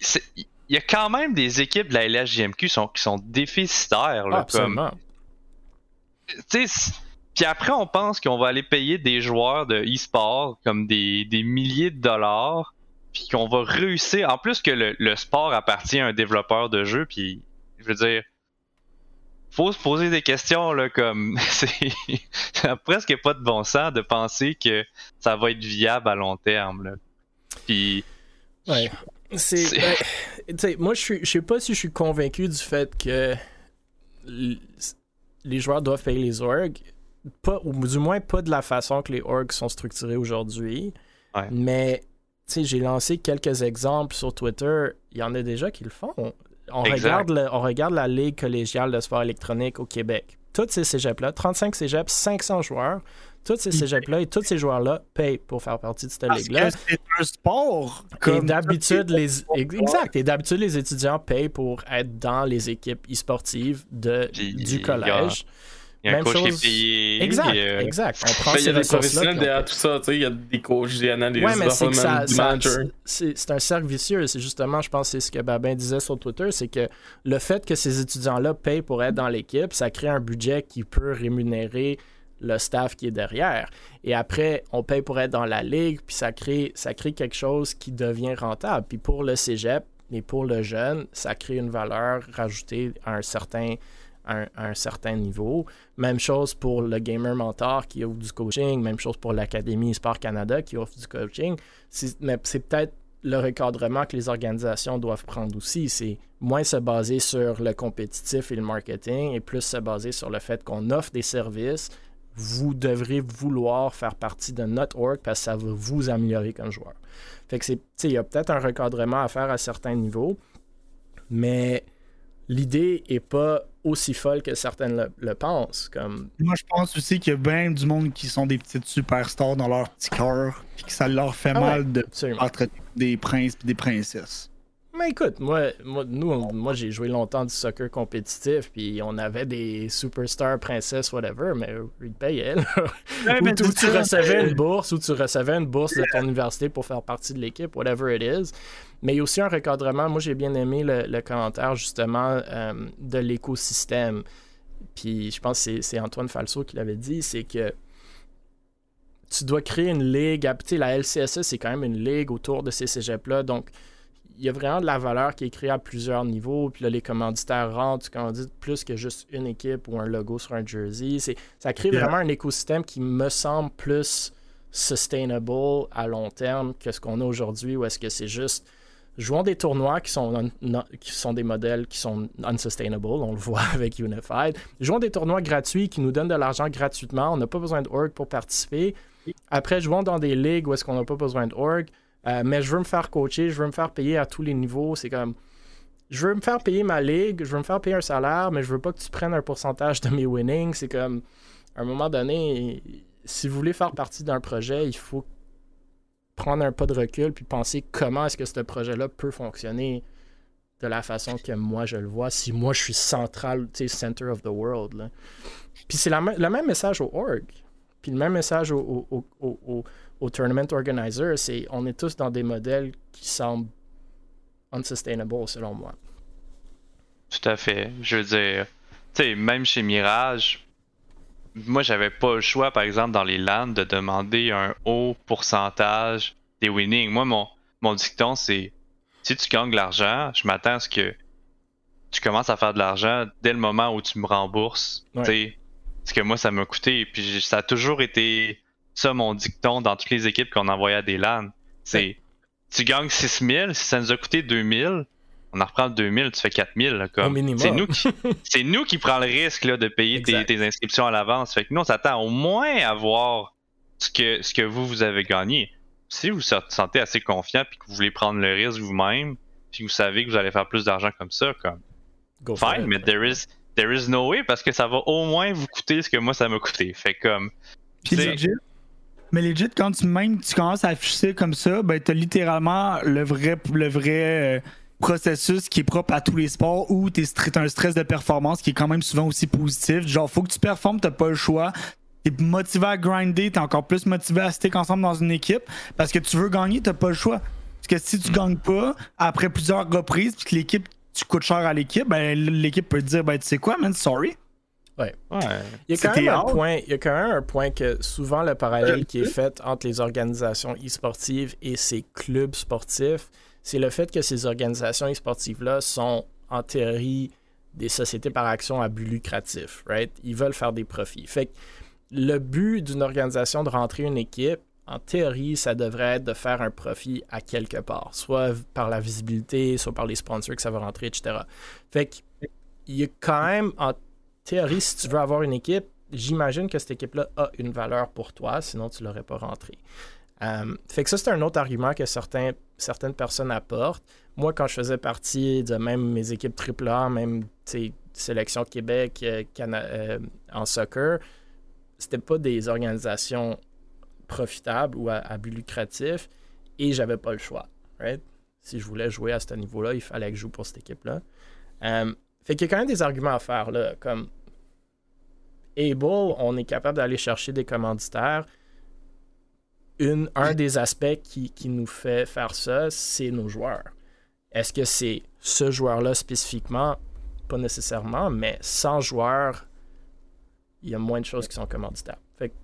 il y a quand même des équipes de la LHJMQ sont, qui sont déficitaires. Là, comme, puis après, on pense qu'on va aller payer des joueurs de e-sport comme des, milliers de dollars, puis qu'on va réussir. En plus que le, sport appartient à un développeur de jeu, puis je veux dire, faut se poser des questions là, comme c'est presque pas de bon sens de penser que ça va être viable à long terme. Là. Puis. Ouais. C'est. Ben, moi, je suis, je sais pas si je suis convaincu du fait que les joueurs doivent payer les orgs. Pas, ou du moins pas de la façon que les orgs sont structurés aujourd'hui. Mais j'ai lancé quelques exemples sur Twitter. Il y en a déjà qui le font. On regarde, on regarde la Ligue collégiale de sport électronique au Québec. Toutes ces cégeps-là, 35 cégeps, 500 joueurs, tous ces cégeps-là et tous ces joueurs-là payent pour faire partie de cette ligue-là. C'est un sport. et d'habitude, les exact. Et d'habitude, les étudiants payent pour être dans les équipes e-sportives de, du collège. Il y a un coach chose... qui est payé. Exact, euh, exact. On prend il y a des professionnels derrière tout ça, tu sais, il y a des coachs, des analystes, ouais, mais c'est ça, ça c'est un cercle vicieux. C'est justement, je pense, c'est ce que Babin disait sur Twitter, c'est que le fait que ces étudiants-là payent pour être dans l'équipe, ça crée un budget qui peut rémunérer le staff qui est derrière. Et après, on paye pour être dans la ligue, puis ça crée, ça crée quelque chose qui devient rentable. Puis pour le cégep et pour le jeune, ça crée une valeur rajoutée à un certain, un, certain niveau. Même chose pour le Gamer Mentor qui offre du coaching, même chose pour l'Académie Sport Canada qui offre du coaching. Mais c'est peut-être le recadrement que les organisations doivent prendre aussi. C'est moins se baser sur le compétitif et le marketing et plus se baser sur le fait qu'on offre des services vous devrez vouloir faire partie de notre org parce que ça va vous améliorer comme joueur. Fait c'est, il y a peut-être un recadrement à faire à certains niveaux, mais l'idée est pas aussi folle que certaines le, pensent. Comme... Moi, je pense aussi qu'il y a bien du monde qui sont des petites superstars dans leur petit cœur, et que ça leur fait ah mal de traiter des princes et des princesses. Mais écoute, moi, moi, nous, moi j'ai joué longtemps du soccer compétitif, puis on avait des superstars, princesses, whatever, mais ils payaient. ou, tu recevais une bourse, ou tu recevais une bourse de ton université pour faire partie de l'équipe, whatever it is. Mais il y a aussi un recadrement. Moi, j'ai bien aimé le, commentaire, justement, euh, de l'écosystème. Puis je pense que c'est Antoine Falso qui l'avait dit, c'est que tu dois créer une ligue. La LCSS, c'est quand même une ligue autour de ces cégeps-là. Donc, y a vraiment de la valeur qui est créée à plusieurs niveaux. Puis là, les commanditaires rentrent, tu commandites plus que juste une équipe ou un logo sur un jersey. C'est, ça crée Yeah. vraiment un écosystème qui me semble plus sustainable à long terme que ce qu'on a aujourd'hui, où est-ce que c'est juste jouons des tournois qui sont, non- non- qui sont des modèles qui sont unsustainable, on le voit avec Unified. Jouons des tournois gratuits qui nous donnent de l'argent gratuitement, on n'a pas besoin d'org pour participer. Après, jouons dans des ligues où est-ce qu'on n'a pas besoin d'org, euh, mais je veux me faire coacher, je veux me faire payer à tous les niveaux, c'est comme... Je veux me faire payer ma ligue, je veux me faire payer un salaire, mais je veux pas que tu prennes un pourcentage de mes winnings. C'est comme, à un moment donné, si vous voulez faire partie d'un projet, il faut prendre un pas de recul puis penser comment est-ce que ce projet-là peut fonctionner de la façon que moi je le vois, si moi je suis central, tu sais, center of the world. là. Puis c'est le même message au org, puis le même message au, au, au, au- tournament organizer, c'est on est tous dans des modèles qui semblent unsustainable selon moi. Tout à fait. Je veux dire, tu sais, même chez Mirage, moi, j'avais pas le choix, par exemple, dans les LAN, de demander un haut pourcentage des winnings. Moi, mon, mon dicton, c'est si tu gagnes de l'argent, je m'attends à ce que tu commences à faire de l'argent dès le moment où tu me rembourses. Ouais. Tu sais, ce que moi, ça m'a coûté. Puis ça a toujours été ça, mon dicton, dans toutes les équipes qu'on envoyait à des LAN. C'est tu gagnes 6000, si ça nous a coûté 2000, on en reprend 2000, tu fais 4000. là, Au comme. minimum. C'est nous qui, c'est nous qui prend le risque là, de payer tes, inscriptions à l'avance. Fait que nous, on s'attend au moins à voir ce que, ce que vous, vous avez gagné. Si vous vous sentez assez confiant puis que vous voulez prendre le risque vous-même, puis que vous savez que vous allez faire plus d'argent comme ça, comme Go for fine, mais there is, there is no way parce que ça va au moins vous coûter ce que moi ça m'a coûté. Fait comme, Puis. Mais legit, quand tu même tu commences à afficher comme ça, ben t'as littéralement le vrai, le vrai euh, processus qui est propre à tous les sports où t'es un stress de performance qui est quand même souvent aussi positif. Genre, faut que tu performes, t'as pas le choix. T'es motivé à grinder, t'es encore plus motivé à stick ensemble dans une équipe parce que tu veux gagner, t'as pas le choix. Parce que si tu gagnes pas, après plusieurs reprises, puis que l'équipe, tu coûtes cher à l'équipe, ben l'équipe peut te dire, ben tu sais quoi, man, sorry. Ouais. Il y a quand même un point, il y a quand même un point que souvent le parallèle qui est fait entre les organisations e-sportives et ces clubs sportifs, c'est le fait que ces organisations e-sportives-là sont en théorie des sociétés par action à but lucratif, right? Ils veulent faire des profits. Fait que le but d'une organisation de rentrer une équipe, en théorie, ça devrait être de faire un profit à quelque part, soit par la visibilité, soit par les sponsors que ça va rentrer, etc. Fait que il y a quand même en théorie, si tu veux avoir une équipe, j'imagine que cette équipe-là a une valeur pour toi, sinon tu l'aurais pas rentrée. Euh, fait que ça, c'est un autre argument que certaines personnes apportent. Moi, quand je faisais partie de même mes équipes AAA, même Sélection Québec euh, euh, en soccer, c'était pas des organisations profitables ou à, but lucratif et j'avais pas le choix. right? Si je voulais jouer à ce niveau-là, il fallait que je joue pour cette équipe-là. Fait qu'il y a quand même des arguments à faire, là. Comme Able, on est capable d'aller chercher des commanditaires. Une, un des aspects qui, qui nous fait faire ça, c'est nos joueurs. Est-ce que c'est ce joueur-là spécifiquement? Pas nécessairement, mais sans joueurs, il y a moins de choses qui sont commanditaires. Fait que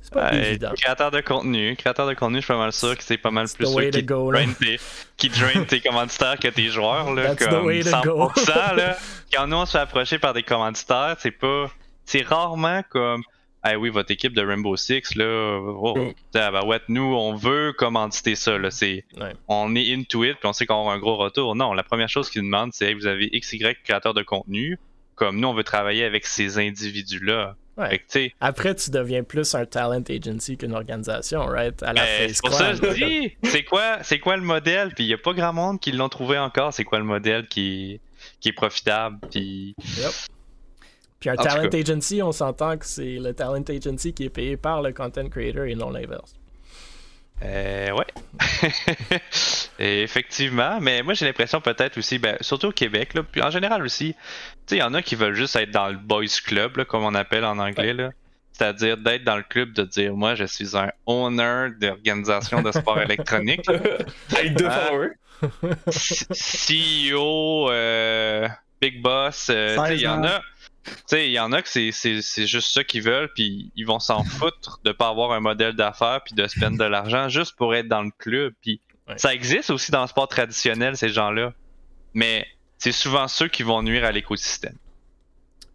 c'est pas Ouais, évident. créateur de contenu, créateur de contenu, je suis pas mal sûr que c'est pas mal It's plus the ceux way to qui go, drain tes, qui drain tes commanditaires que tes joueurs là, That's the comme way to 100%, go. là. Quand nous on se fait approcher par des commanditaires, c'est pas, c'est rarement comme, ah oui votre équipe de Rainbow Six là, oh, Mm. ah, bah ouais, nous on veut commanditer ça là, c'est, Ouais. on est into it puis on sait qu'on avoir un gros retour. Non, la première chose qu'ils demandent c'est, hey, vous avez XY créateur de contenu, comme nous on veut travailler avec ces individus là. Ouais. Fait que, tu sais, Après, tu deviens plus un talent agency qu'une organisation, right? À la Ben, c'est pour ça que je dis, c'est quoi, c'est quoi le modèle? Puis il n'y a pas grand monde qui l'ont trouvé encore. C'est quoi le modèle qui, qui est profitable? Puis Puis un En talent agency, on s'entend que c'est le talent agency qui est payé par le content creator et non l'inverse. euh, ouais, Et effectivement. Mais moi j'ai l'impression peut-être aussi, ben, surtout au Québec, là, puis en général aussi, tu sais, il y en a qui veulent juste être dans le boys club, là, comme on appelle en anglais là. C'est-à-dire d'être dans le club, de dire moi je suis un owner d'organisation de sport électronique. Avec deux Ah. followers. CEO, euh, Big Boss, euh, tu sais, il y en a. Tu sais, il y en a que c'est- c'est c'est juste ça qu'ils veulent, puis ils vont s'en foutre de pas avoir un modèle d'affaires, puis de se de l'argent juste pour être dans le club. Puis Ouais. ça existe aussi dans le sport traditionnel, ces gens-là. Mais c'est souvent ceux qui vont nuire à l'écosystème.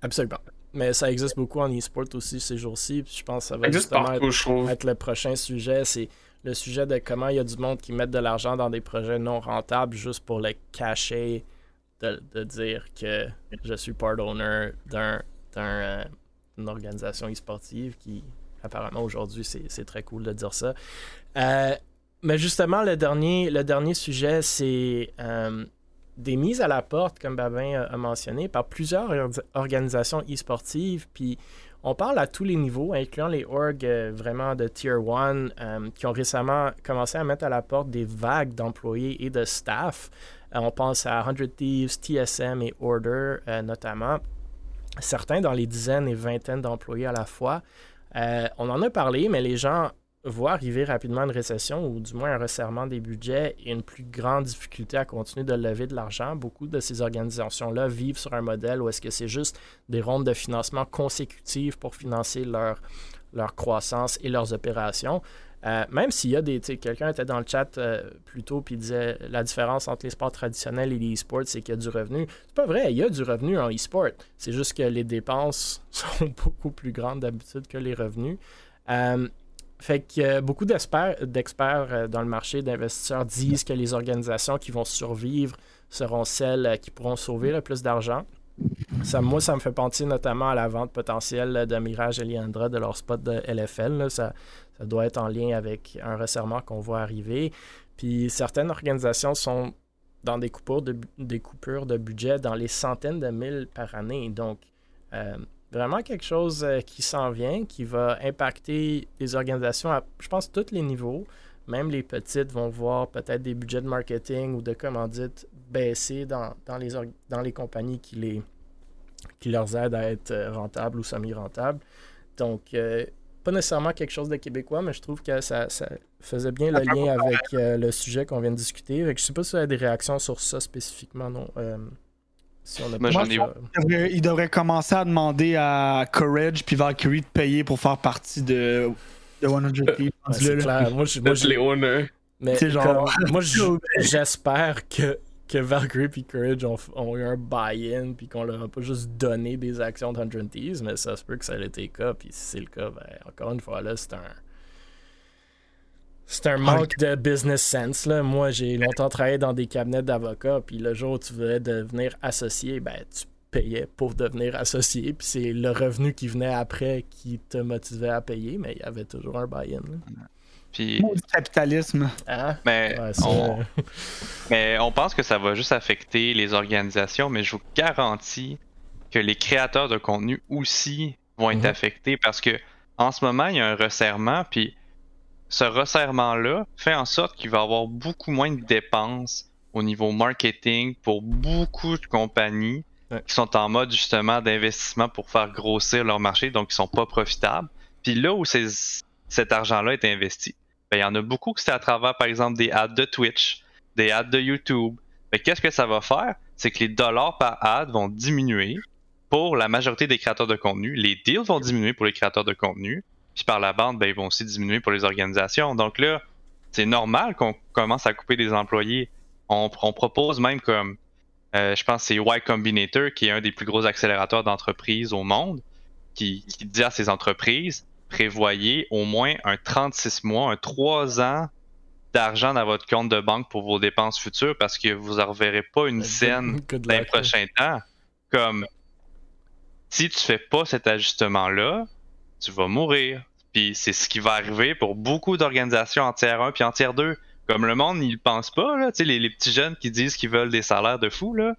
Absolument. Mais ça existe beaucoup en e-sport aussi ces jours-ci. puis Je pense que ça va justement partout, être le prochain sujet. C'est le sujet de comment il y a du monde qui met de l'argent dans des projets non rentables juste pour le cacher, de, dire que je suis part owner d'un, euh, d'une organisation e-sportive qui, apparemment, aujourd'hui, c'est, très cool de dire ça. Euh, mais justement, le dernier, le dernier sujet, c'est euh, des mises à la porte, comme Babin a, mentionné, par plusieurs or- organisations e-sportives. Puis on parle à tous les niveaux, incluant les orgs vraiment de Tier 1 euh, qui ont récemment commencé à mettre à la porte des vagues d'employés et de staff. Euh, on pense à 100 Thieves, TSM et Order euh, notamment. Certains dans les dizaines et vingtaines d'employés à la fois. Euh, on en a parlé, mais les gens voient arriver rapidement une récession ou du moins un resserrement des budgets et une plus grande difficulté à continuer de lever de l'argent. Beaucoup de ces organisations-là vivent sur un modèle où est-ce que c'est juste des rondes de financement consécutives pour financer leur, leur croissance et leurs opérations. Euh, même s'il y a des. Quelqu'un était dans le chat euh, plus tôt puis disait la différence entre les sports traditionnels et les e-sports, c'est qu'il y a du revenu. C'est pas vrai, il y a du revenu en e-sport. C'est juste que les dépenses sont beaucoup plus grandes d'habitude que les revenus. Euh, fait que beaucoup d'experts, dans le marché, d'investisseurs disent que les organisations qui vont survivre seront celles qui pourront sauver le plus d'argent. Moi, ça me fait penser notamment à la vente potentielle de Mirage et Liandra de leur spot de LFL. Ça, ça doit être en lien avec un resserrement qu'on voit arriver. Puis certaines organisations sont dans des coupures de, des coupures de budget dans les centaines de mille par année. Donc, euh, vraiment quelque chose euh, qui s'en vient, qui va impacter les organisations à, je pense, tous les niveaux. Même les petites vont voir peut-être des budgets de marketing ou de commandite baisser dans, dans, les, dans les compagnies qui, les, qui leur aident à être euh, rentables ou semi-rentables. Donc, euh, pas nécessairement quelque chose de québécois, mais je trouve que ça, ça faisait bien le lien avec euh, le sujet qu'on vient de discuter. Je sais pas si tu as des réactions sur ça spécifiquement, non. Euh, si on a Moi, pas ai-. Il devrait, il devrait commencer à demander à Courage puis Valkyrie de payer pour faire partie de, de 100 Thieves. Ouais, c'est clair. Moi, je- moi, je- les owners. Mais C'est genre- comme- moi, j'espère que, que Valkyrie et Courage ont, ont eu un buy-in puis qu'on leur a pas juste donné des actions de 100 Thieves, mais ça se peut que ça ait été le cas. Puis si c'est le cas, ben, encore une fois, là, c'est un. C'est un manque de business sense. Là. Moi, j'ai longtemps travaillé dans des cabinets d'avocats, puis le jour où tu voulais devenir associé, ben, tu payais pour devenir associé, puis c'est le revenu qui venait après qui te motivait à payer, mais il y avait toujours un buy-in. Puis, Du capitalisme. Hein? mais, Ouais, on, mais on pense que ça va juste affecter les organisations, mais je vous garantis que les créateurs de contenu aussi vont être Mhm. affectés parce que en ce moment, il y a un resserrement, puis ce resserrement-là fait en sorte qu'il va y avoir beaucoup moins de dépenses au niveau marketing pour beaucoup de compagnies Ouais. qui sont en mode justement d'investissement pour faire grossir leur marché, donc qui sont pas profitables. Puis là où ces- cet argent-là est investi, ben, il y en a beaucoup que c'est à travers, par exemple, des ads de Twitch, des ads de YouTube. Mais qu'est-ce que ça va faire? C'est que les dollars par ad vont diminuer pour la majorité des créateurs de contenu. Les deals vont diminuer pour les créateurs de contenu. Puis par la bande, ben, ils vont aussi diminuer pour les organisations. Donc là, c'est normal qu'on commence à couper des employés. On, propose même comme, euh, je pense c'est Y Combinator, qui est un des plus gros accélérateurs d'entreprises au monde, qui, qui dit à ces entreprises, prévoyez au moins un 36 mois, un 3 ans d'argent dans votre compte de banque pour vos dépenses futures parce que vous n'en reverrez pas une Good- scène dans les prochains temps. Comme si tu fais pas cet ajustement-là, tu vas mourir. Puis c'est ce qui va arriver pour beaucoup d'organisations en tiers 1 puis en tiers 2. Comme le monde, il le pense pas, là. Les, les petits jeunes qui disent qu'ils veulent des salaires de fou, là,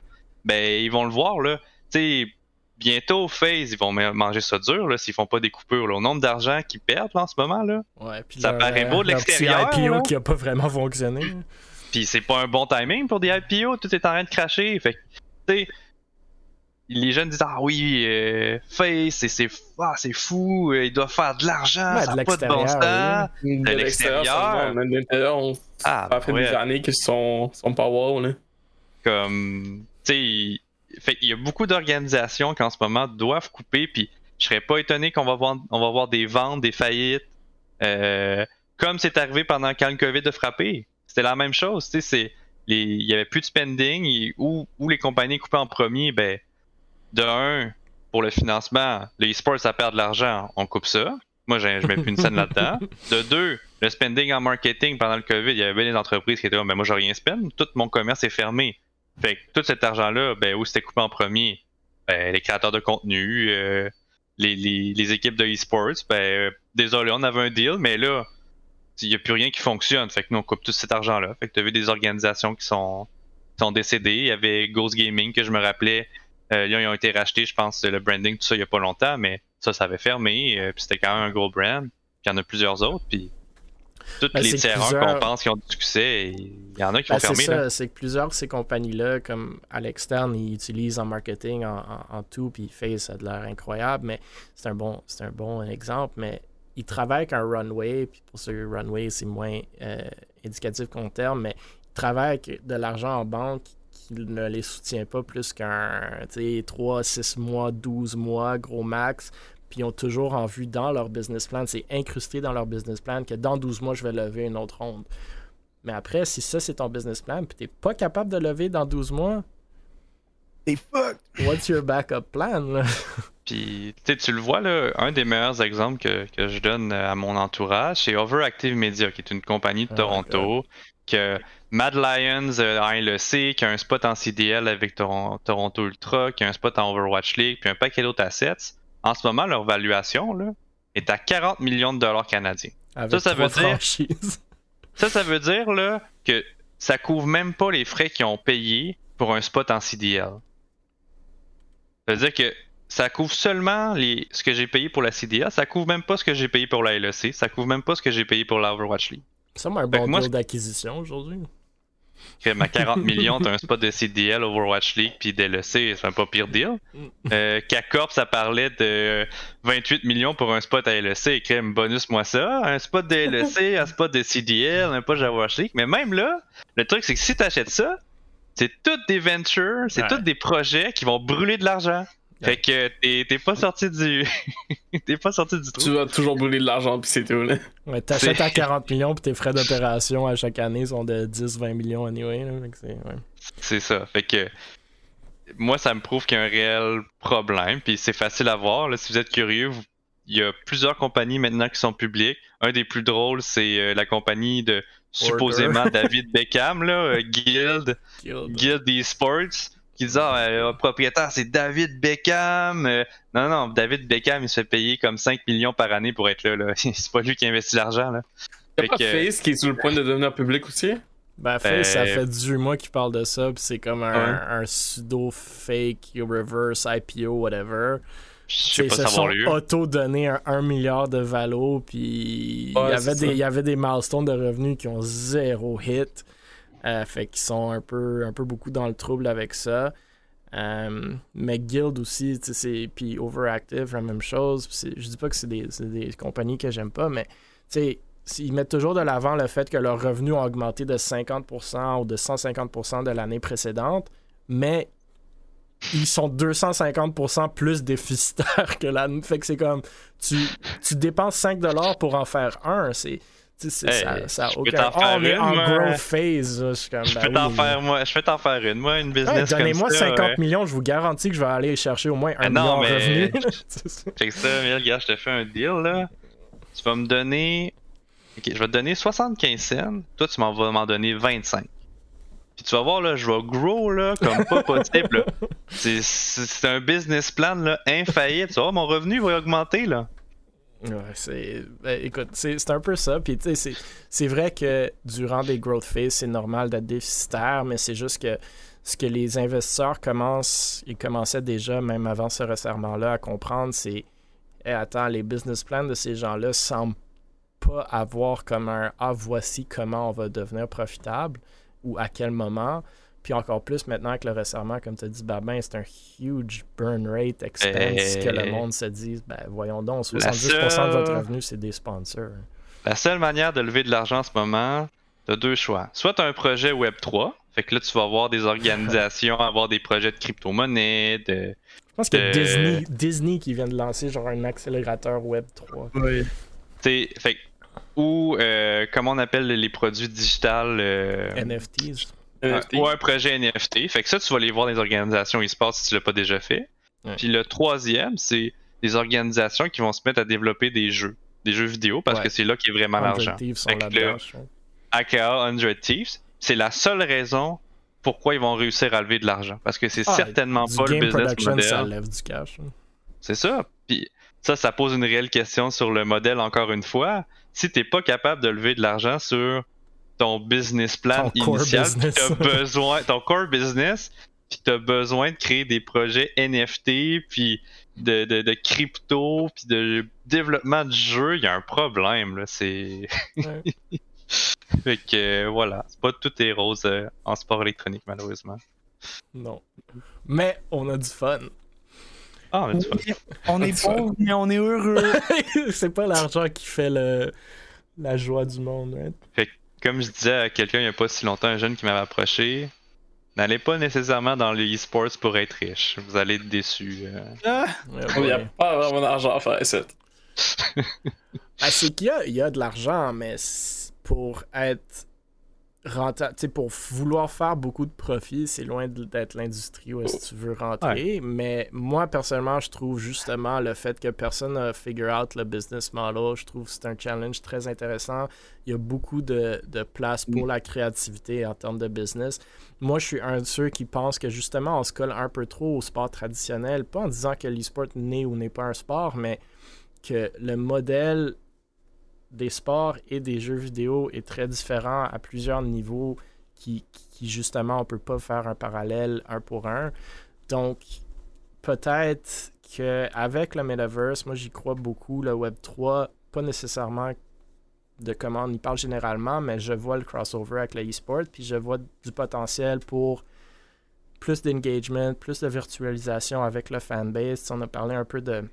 ben, ils vont le voir, là. Sais, bientôt, FaZe, ils vont ma- manger ça dur, là, s'ils font pas des coupures, là. Au nombre d'argent qu'ils perdent, là, en ce moment, là. Ouais, puis Ça leur, paraît euh, beau de l'extérieur, IPO là. qui a pas vraiment fonctionné. Puis c'est pas un bon timing pour des IPO, tout est en train de cracher. Fait que, tu sais, les jeunes disent Ah oui, euh, Face, c'est, c'est, ah, c'est fou, euh, il doit faire de l'argent, Ouais, ça n'a pas de bon l'extérieur, sens. De l'extérieur. de on... Ah, ça fait ouais. des années qu'ils sont, sont pas wow, là. Comme, tu sais, fait il y a beaucoup d'organisations qui en ce moment doivent couper, puis je serais pas étonné qu'on va voir, on va voir des ventes, des faillites, euh, comme c'est arrivé pendant quand le COVID a frappé. C'était la même chose, tu sais, c'est les- il y avait plus de spending, et où, où les compagnies coupaient en premier, ben, de un, pour le financement, les sports ça perd de l'argent, on coupe ça. Moi, j'ai- je mets plus une scène là-dedans. De deux, le spending en marketing pendant le COVID, il y avait bien des entreprises qui étaient là, mais moi, j'ai rien spend, tout mon commerce est fermé. Fait que tout cet argent-là, ben, où c'était coupé en premier? Ben, les créateurs de contenu, euh, les, les, les équipes de e-sports, ben, euh, désolé, on avait un deal, mais là, il n'y a plus rien qui fonctionne. Fait que nous, on coupe tout cet argent-là. Fait que tu as vu des organisations qui sont, qui sont décédées. Il y avait Ghost Gaming, que je me rappelais. Euh, là, ils ont été rachetés, je pense, le branding, tout ça, il n'y a pas longtemps, mais ça, ça avait fermé. euh, puis c'était quand même un gros brand. Puis il y en a plusieurs autres. Puis toutes Ben, les c'est tiers plusieurs- qu'on pense qui ont du succès, il y en a qui Ben, ont c'est fermé. là. c'est que plusieurs de ces compagnies-là, comme à l'externe, ils utilisent en marketing, en, en- en tout, puis Face ça a de l'air incroyable, mais c'est un bon, c'est un bon exemple, mais ils travaillent avec un runway, puis pour ce runway, c'est moins euh, indicatif qu'on terme, mais ils travaillent avec de l'argent en banque qui ne les soutient pas plus qu'un tu sais, 3, 6 mois, 12 mois, gros max, puis ils ont toujours en vue dans leur business plan, c'est incrusté dans leur business plan que dans 12 mois, je vais lever une autre ronde. Mais après, si ça c'est ton business plan, puis t'es pas capable de lever dans 12 mois, T'es fuck! what's your backup plan? Là? Puis, tu le vois, là, un des meilleurs exemples que, que je donne à mon entourage, c'est Overactive Media, qui est une compagnie de Oh Toronto, que Mad Lions euh, en LEC, qui a un spot en CDL avec Toron- Toronto Ultra, qui a un spot en Overwatch League, puis un paquet d'autres assets. En ce moment, leur valuation là, est à 40 millions de dollars canadiens. Avec Ça, ça veut dire-. Ça, ça veut dire là, que ça couvre même pas les frais qu'ils ont payés pour un spot en CDL. Ça veut dire que ça couvre seulement les, ce que j'ai payé pour la CDL, ça couvre même pas ce que j'ai payé pour la LEC, ça couvre même pas ce que j'ai payé pour la Overwatch League. Ça m'a un bon deal d'acquisition aujourd'hui. Ma 40 millions, t'as un spot de CDL, Overwatch League, puis d'LEC, c'est un pas pire deal. Euh, K-Corp, ça parlait de 28 millions pour un spot à LEC. Crème, bonus-moi ça. Un spot de LEC, un spot de CDL, un spot de Overwatch League. Mais même là, le truc, c'est que si t'achètes ça, c'est toutes des ventures, c'est Ouais. tous des projets qui vont brûler de l'argent. Fait que t'es t'es pas sorti du. t'es pas sorti du Tu trou. vas toujours brûler de l'argent, puis c'est tout. Là. Ouais, T'achètes à 40 millions, puis tes frais d'opération à chaque année sont de 10-20 millions anyway. Là, Fait que c'est- ouais. C'est ça. Fait que moi, ça me prouve qu'il y a un réel problème. Puis c'est facile à voir. Là, si vous êtes curieux, vous- il y a plusieurs compagnies maintenant qui sont publiques. Un des plus drôles, c'est euh, la compagnie de supposément David Beckham, là, euh, Guild, Guild. Guild eSports, qui dit ah, euh, le propriétaire c'est David Beckham. Euh, non, non, David Beckham, il se fait payer comme 5 millions par année pour être là. là. c'est pas lui qui investit l'argent. Là. Y'a pas que- Face qui est sur le point de devenir public aussi? Ben, Face, ça Euh, fait 18 mois qu'il parle de ça, puis c'est comme un, Ouais. un pseudo-fake, reverse IPO, whatever. Je sais Ils pas se si ça va sont auto-donné un 1 milliard de valo, puis il, Ouais, y avait des, il y avait des milestones de revenus qui ont zéro hit. Euh, fait qu'ils sont un peu, beaucoup dans le trouble avec ça. Euh, mais Guild aussi, puis Overactive, la même chose. Je dis pas que c'est des, des compagnies que j'aime pas, mais ils mettent toujours de l'avant le fait que leurs revenus ont augmenté de 50% ou de 150% de l'année précédente, mais ils sont 250% plus déficitaires que l'année. Fait que c'est comme, tu, tu dépenses 5$ pour en faire un. C'est- Hey, ça, ça a je peux aucun... t'en Oh, faire est une, en moi. growth phase. là. Je suis comme, Je ben peux t'en oui, faire moi, je peux t'en faire une, moi, une Ouais, business Donnez-moi comme ça. 50 ouais. millions, je vous garantis que je vais aller chercher au moins un Ah million mais- revenus. Check ça, mais regarde, je te fais un deal là. Tu vas me donner. Ok, je vais te donner 75 cents. Toi, tu m'en vas m'en donner 25. Puis tu vas voir là, je vais grow là, comme pas possible. là. C'est- un business plan là, infaillible. Tu vas voir, mon revenu va augmenter là. Ouais, c'est. ben, écoute, c'est un peu ça. Puis, c'est- c'est vrai que durant des growth phases, c'est normal d'être déficitaire, mais c'est juste que ce que les investisseurs commencent, ils commençaient déjà, même avant ce resserrement-là, à comprendre, c'est attends, les business plans de ces gens-là semblent pas avoir comme un Ah, voici comment on va devenir profitable ou à quel moment. Puis encore plus maintenant que le resserrement, comme tu as dit, Babin, c'est un huge burn rate expense Eh. que le monde se dise, ben voyons donc, 70% de votre revenu, c'est des sponsors. La seule manière de lever de l'argent en ce moment, t'as deux choix. Soit t'as un projet Web3, Fait que là, tu vas voir des organisations, avoir des projets de crypto-monnaie, de. Je pense qu'il y a Euh, Disney, Disney qui vient de lancer genre un accélérateur Web 3. Oui. t'sais, fait que- ou euh, comment on appelle les produits digitales euh, NFTs. NFT. ou un projet NFT. Fait que ça, tu vas les voir dans les organisations e-sport si tu l'as pas déjà fait. Ouais. Puis le troisième, c'est des organisations qui vont se mettre à développer des jeux, des jeux vidéo, parce Ouais. que c'est là qu'est vraiment 100 l'argent. Le-. AKA 100 Thieves, c'est la seule raison pourquoi ils vont réussir à lever de l'argent. Parce que c'est Ah, certainement pas le business production, ça model. lève du cash. hein. C'est ça. Puis ça, ça pose une réelle question sur le modèle encore une fois. Si t'es pas capable de lever de l'argent sur ton business plan Ton initial, t'as besoin, ton core business, puis t'as besoin de créer des projets NFT, puis de, de, de crypto, puis de développement de jeux, il y a un problème. Là. C'est... Ouais. fait que voilà, c'est pas tout est rose euh, en sport électronique malheureusement. Non. Mais on a du fun. Ah, mais tu vois. Oui, on est pauvres, mais on est heureux. c'est pas l'argent qui fait le... la joie du monde. right? Comme je disais à quelqu'un il n'y a pas si longtemps, un jeune qui m'avait approché, n'allez pas nécessairement dans le e-sports pour être riche. Vous allez être déçu. euh. Ah, Ouais, Il n'y a pas vraiment d'argent à faire ça. Ben, c'est qu'il y a, il y a de l'argent, mais pour être rentable, pour vouloir faire beaucoup de profit, c'est loin d'être l'industrie où est-ce que tu veux rentrer. Mais moi, personnellement, je trouve justement le fait que personne n'a figure out le business model, je trouve que c'est un challenge très intéressant. Il y a beaucoup de, de place pour la créativité en termes de business. Moi, je suis un de ceux qui pensent que justement, on se colle un peu trop au sport traditionnel, pas en disant que l'e-sport n'est ou n'est pas un sport, mais que le modèle des sports et des jeux vidéo est très différent à plusieurs niveaux qui, justement on peut pas faire un parallèle un pour un. Donc peut-être que avec le metaverse, moi j'y crois beaucoup, le Web 3, pas nécessairement de comment on y parle généralement, mais je vois le crossover avec le e-sport, puis je vois du potentiel pour plus d'engagement, plus de virtualisation avec le fanbase. On a parlé un peu de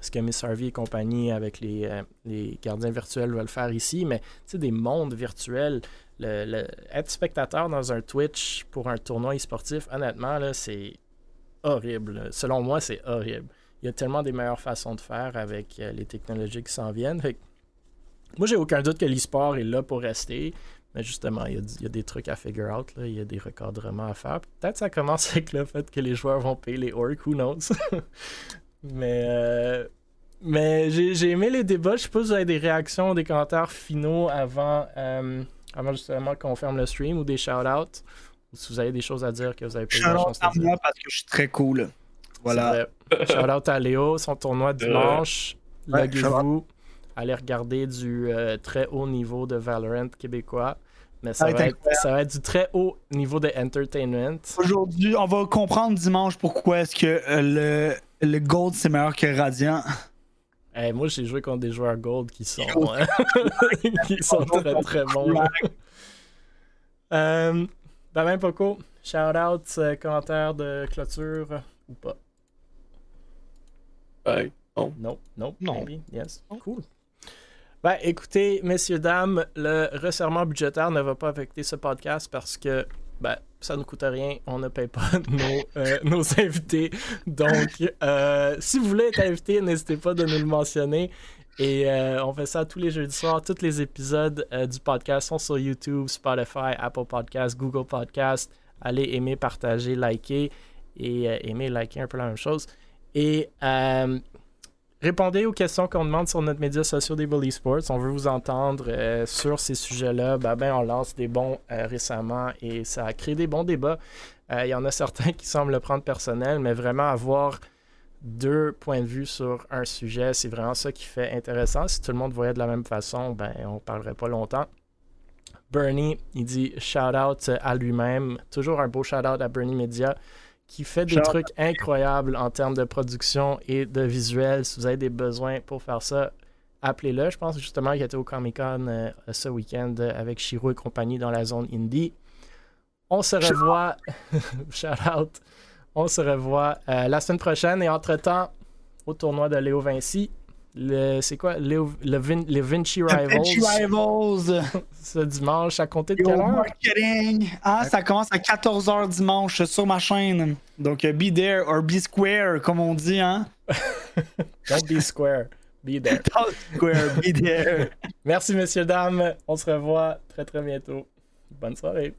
ce que Miss Harvey et compagnie avec les, euh, les gardiens virtuels veulent faire ici, mais tu sais, des mondes virtuels, être spectateur dans un Twitch pour un tournoi e-sportif, honnêtement, c'est horrible. Selon moi, c'est horrible. Il y a tellement des meilleures façons de faire avec euh, les technologies qui s'en viennent. Moi, j'ai aucun doute que l'e-sport est là pour rester. Mais justement, il y, a, des trucs à figure out. Il y a des recadrements à faire. Peut-être ça commence avec le fait que les joueurs vont payer les orcs. Who knows? mais euh, mais j'ai j'ai aimé les débats. Je sais pas si vous avez des réactions, des commentaires finaux avant, euh, avant justement qu'on ferme le stream ou des shout-outs. Ou si vous avez des choses à dire que vous avez pas eu la shout-out chance à de dire. moi parce que je suis très cool. Voilà. Shout out à Léo, son tournoi dimanche. Ouais, Loguez-vous. Allez regarder du euh, très haut niveau de Valorant québécois. Mais ça, Ça va être être, ça va être du très haut niveau de entertainment. Aujourd'hui, on va comprendre dimanche pourquoi est-ce que euh, le, le Gold c'est meilleur que Radiant. Eh, moi, j'ai joué contre des joueurs gold qui sont, euh, qui sont très très bons. euh, ben, Poco, shout out, euh, commentaire de clôture ou pas? Ouais. Non, non, Non. maybe, yes, cool. Ben, écoutez, messieurs, dames, le resserrement budgétaire ne va pas affecter ce podcast parce que ben, ça ne coûte rien, on ne paye pas nos, invités. Donc, euh, si vous voulez être invité, n'hésitez pas de nous le mentionner. Et euh, on fait ça tous les jeudis soirs. Tous les épisodes euh, du podcast sont sur YouTube, Spotify, Apple Podcast, Google Podcast. Allez aimer, partager, liker et aimer, liker un peu la même chose. Et répondez aux questions qu'on demande sur notre médias sociaux des Bully Sports. On veut vous entendre euh, sur ces sujets-là. Ben, ben, on lance des bons euh, récemment et ça a créé des bons débats. Euh, Il y en a certains qui semblent le prendre personnel, mais vraiment avoir deux points de vue sur un sujet, c'est vraiment ça qui fait intéressant. Si tout le monde voyait de la même façon, ben on parlerait pas longtemps. Bernie, il dit shout out à lui-même. Toujours un beau shout out à Bernie Media qui fait des trucs incroyables en termes de production et de visuel. Si vous avez des besoins pour faire ça, appelez-le. Je pense justement qu'il était au Comic Con euh, ce week-end euh, avec Shiro et compagnie dans la zone indie. On se revoit. shout out. On se revoit euh, la semaine prochaine et entre-temps, au tournoi de Léo Vinci, c'est quoi? Le, le Vin- les Vinci Rivals. Vinci Rivals? Ce dimanche, à compter de Yo, quelle heure? marketing. Ah, ça commence à 14h dimanche sur ma chaîne. Donc, be there or be square, comme on dit, hein? Don't be square. Be there. Square, be there. Merci, messieurs, dames. On se revoit très, très bientôt. Bonne soirée.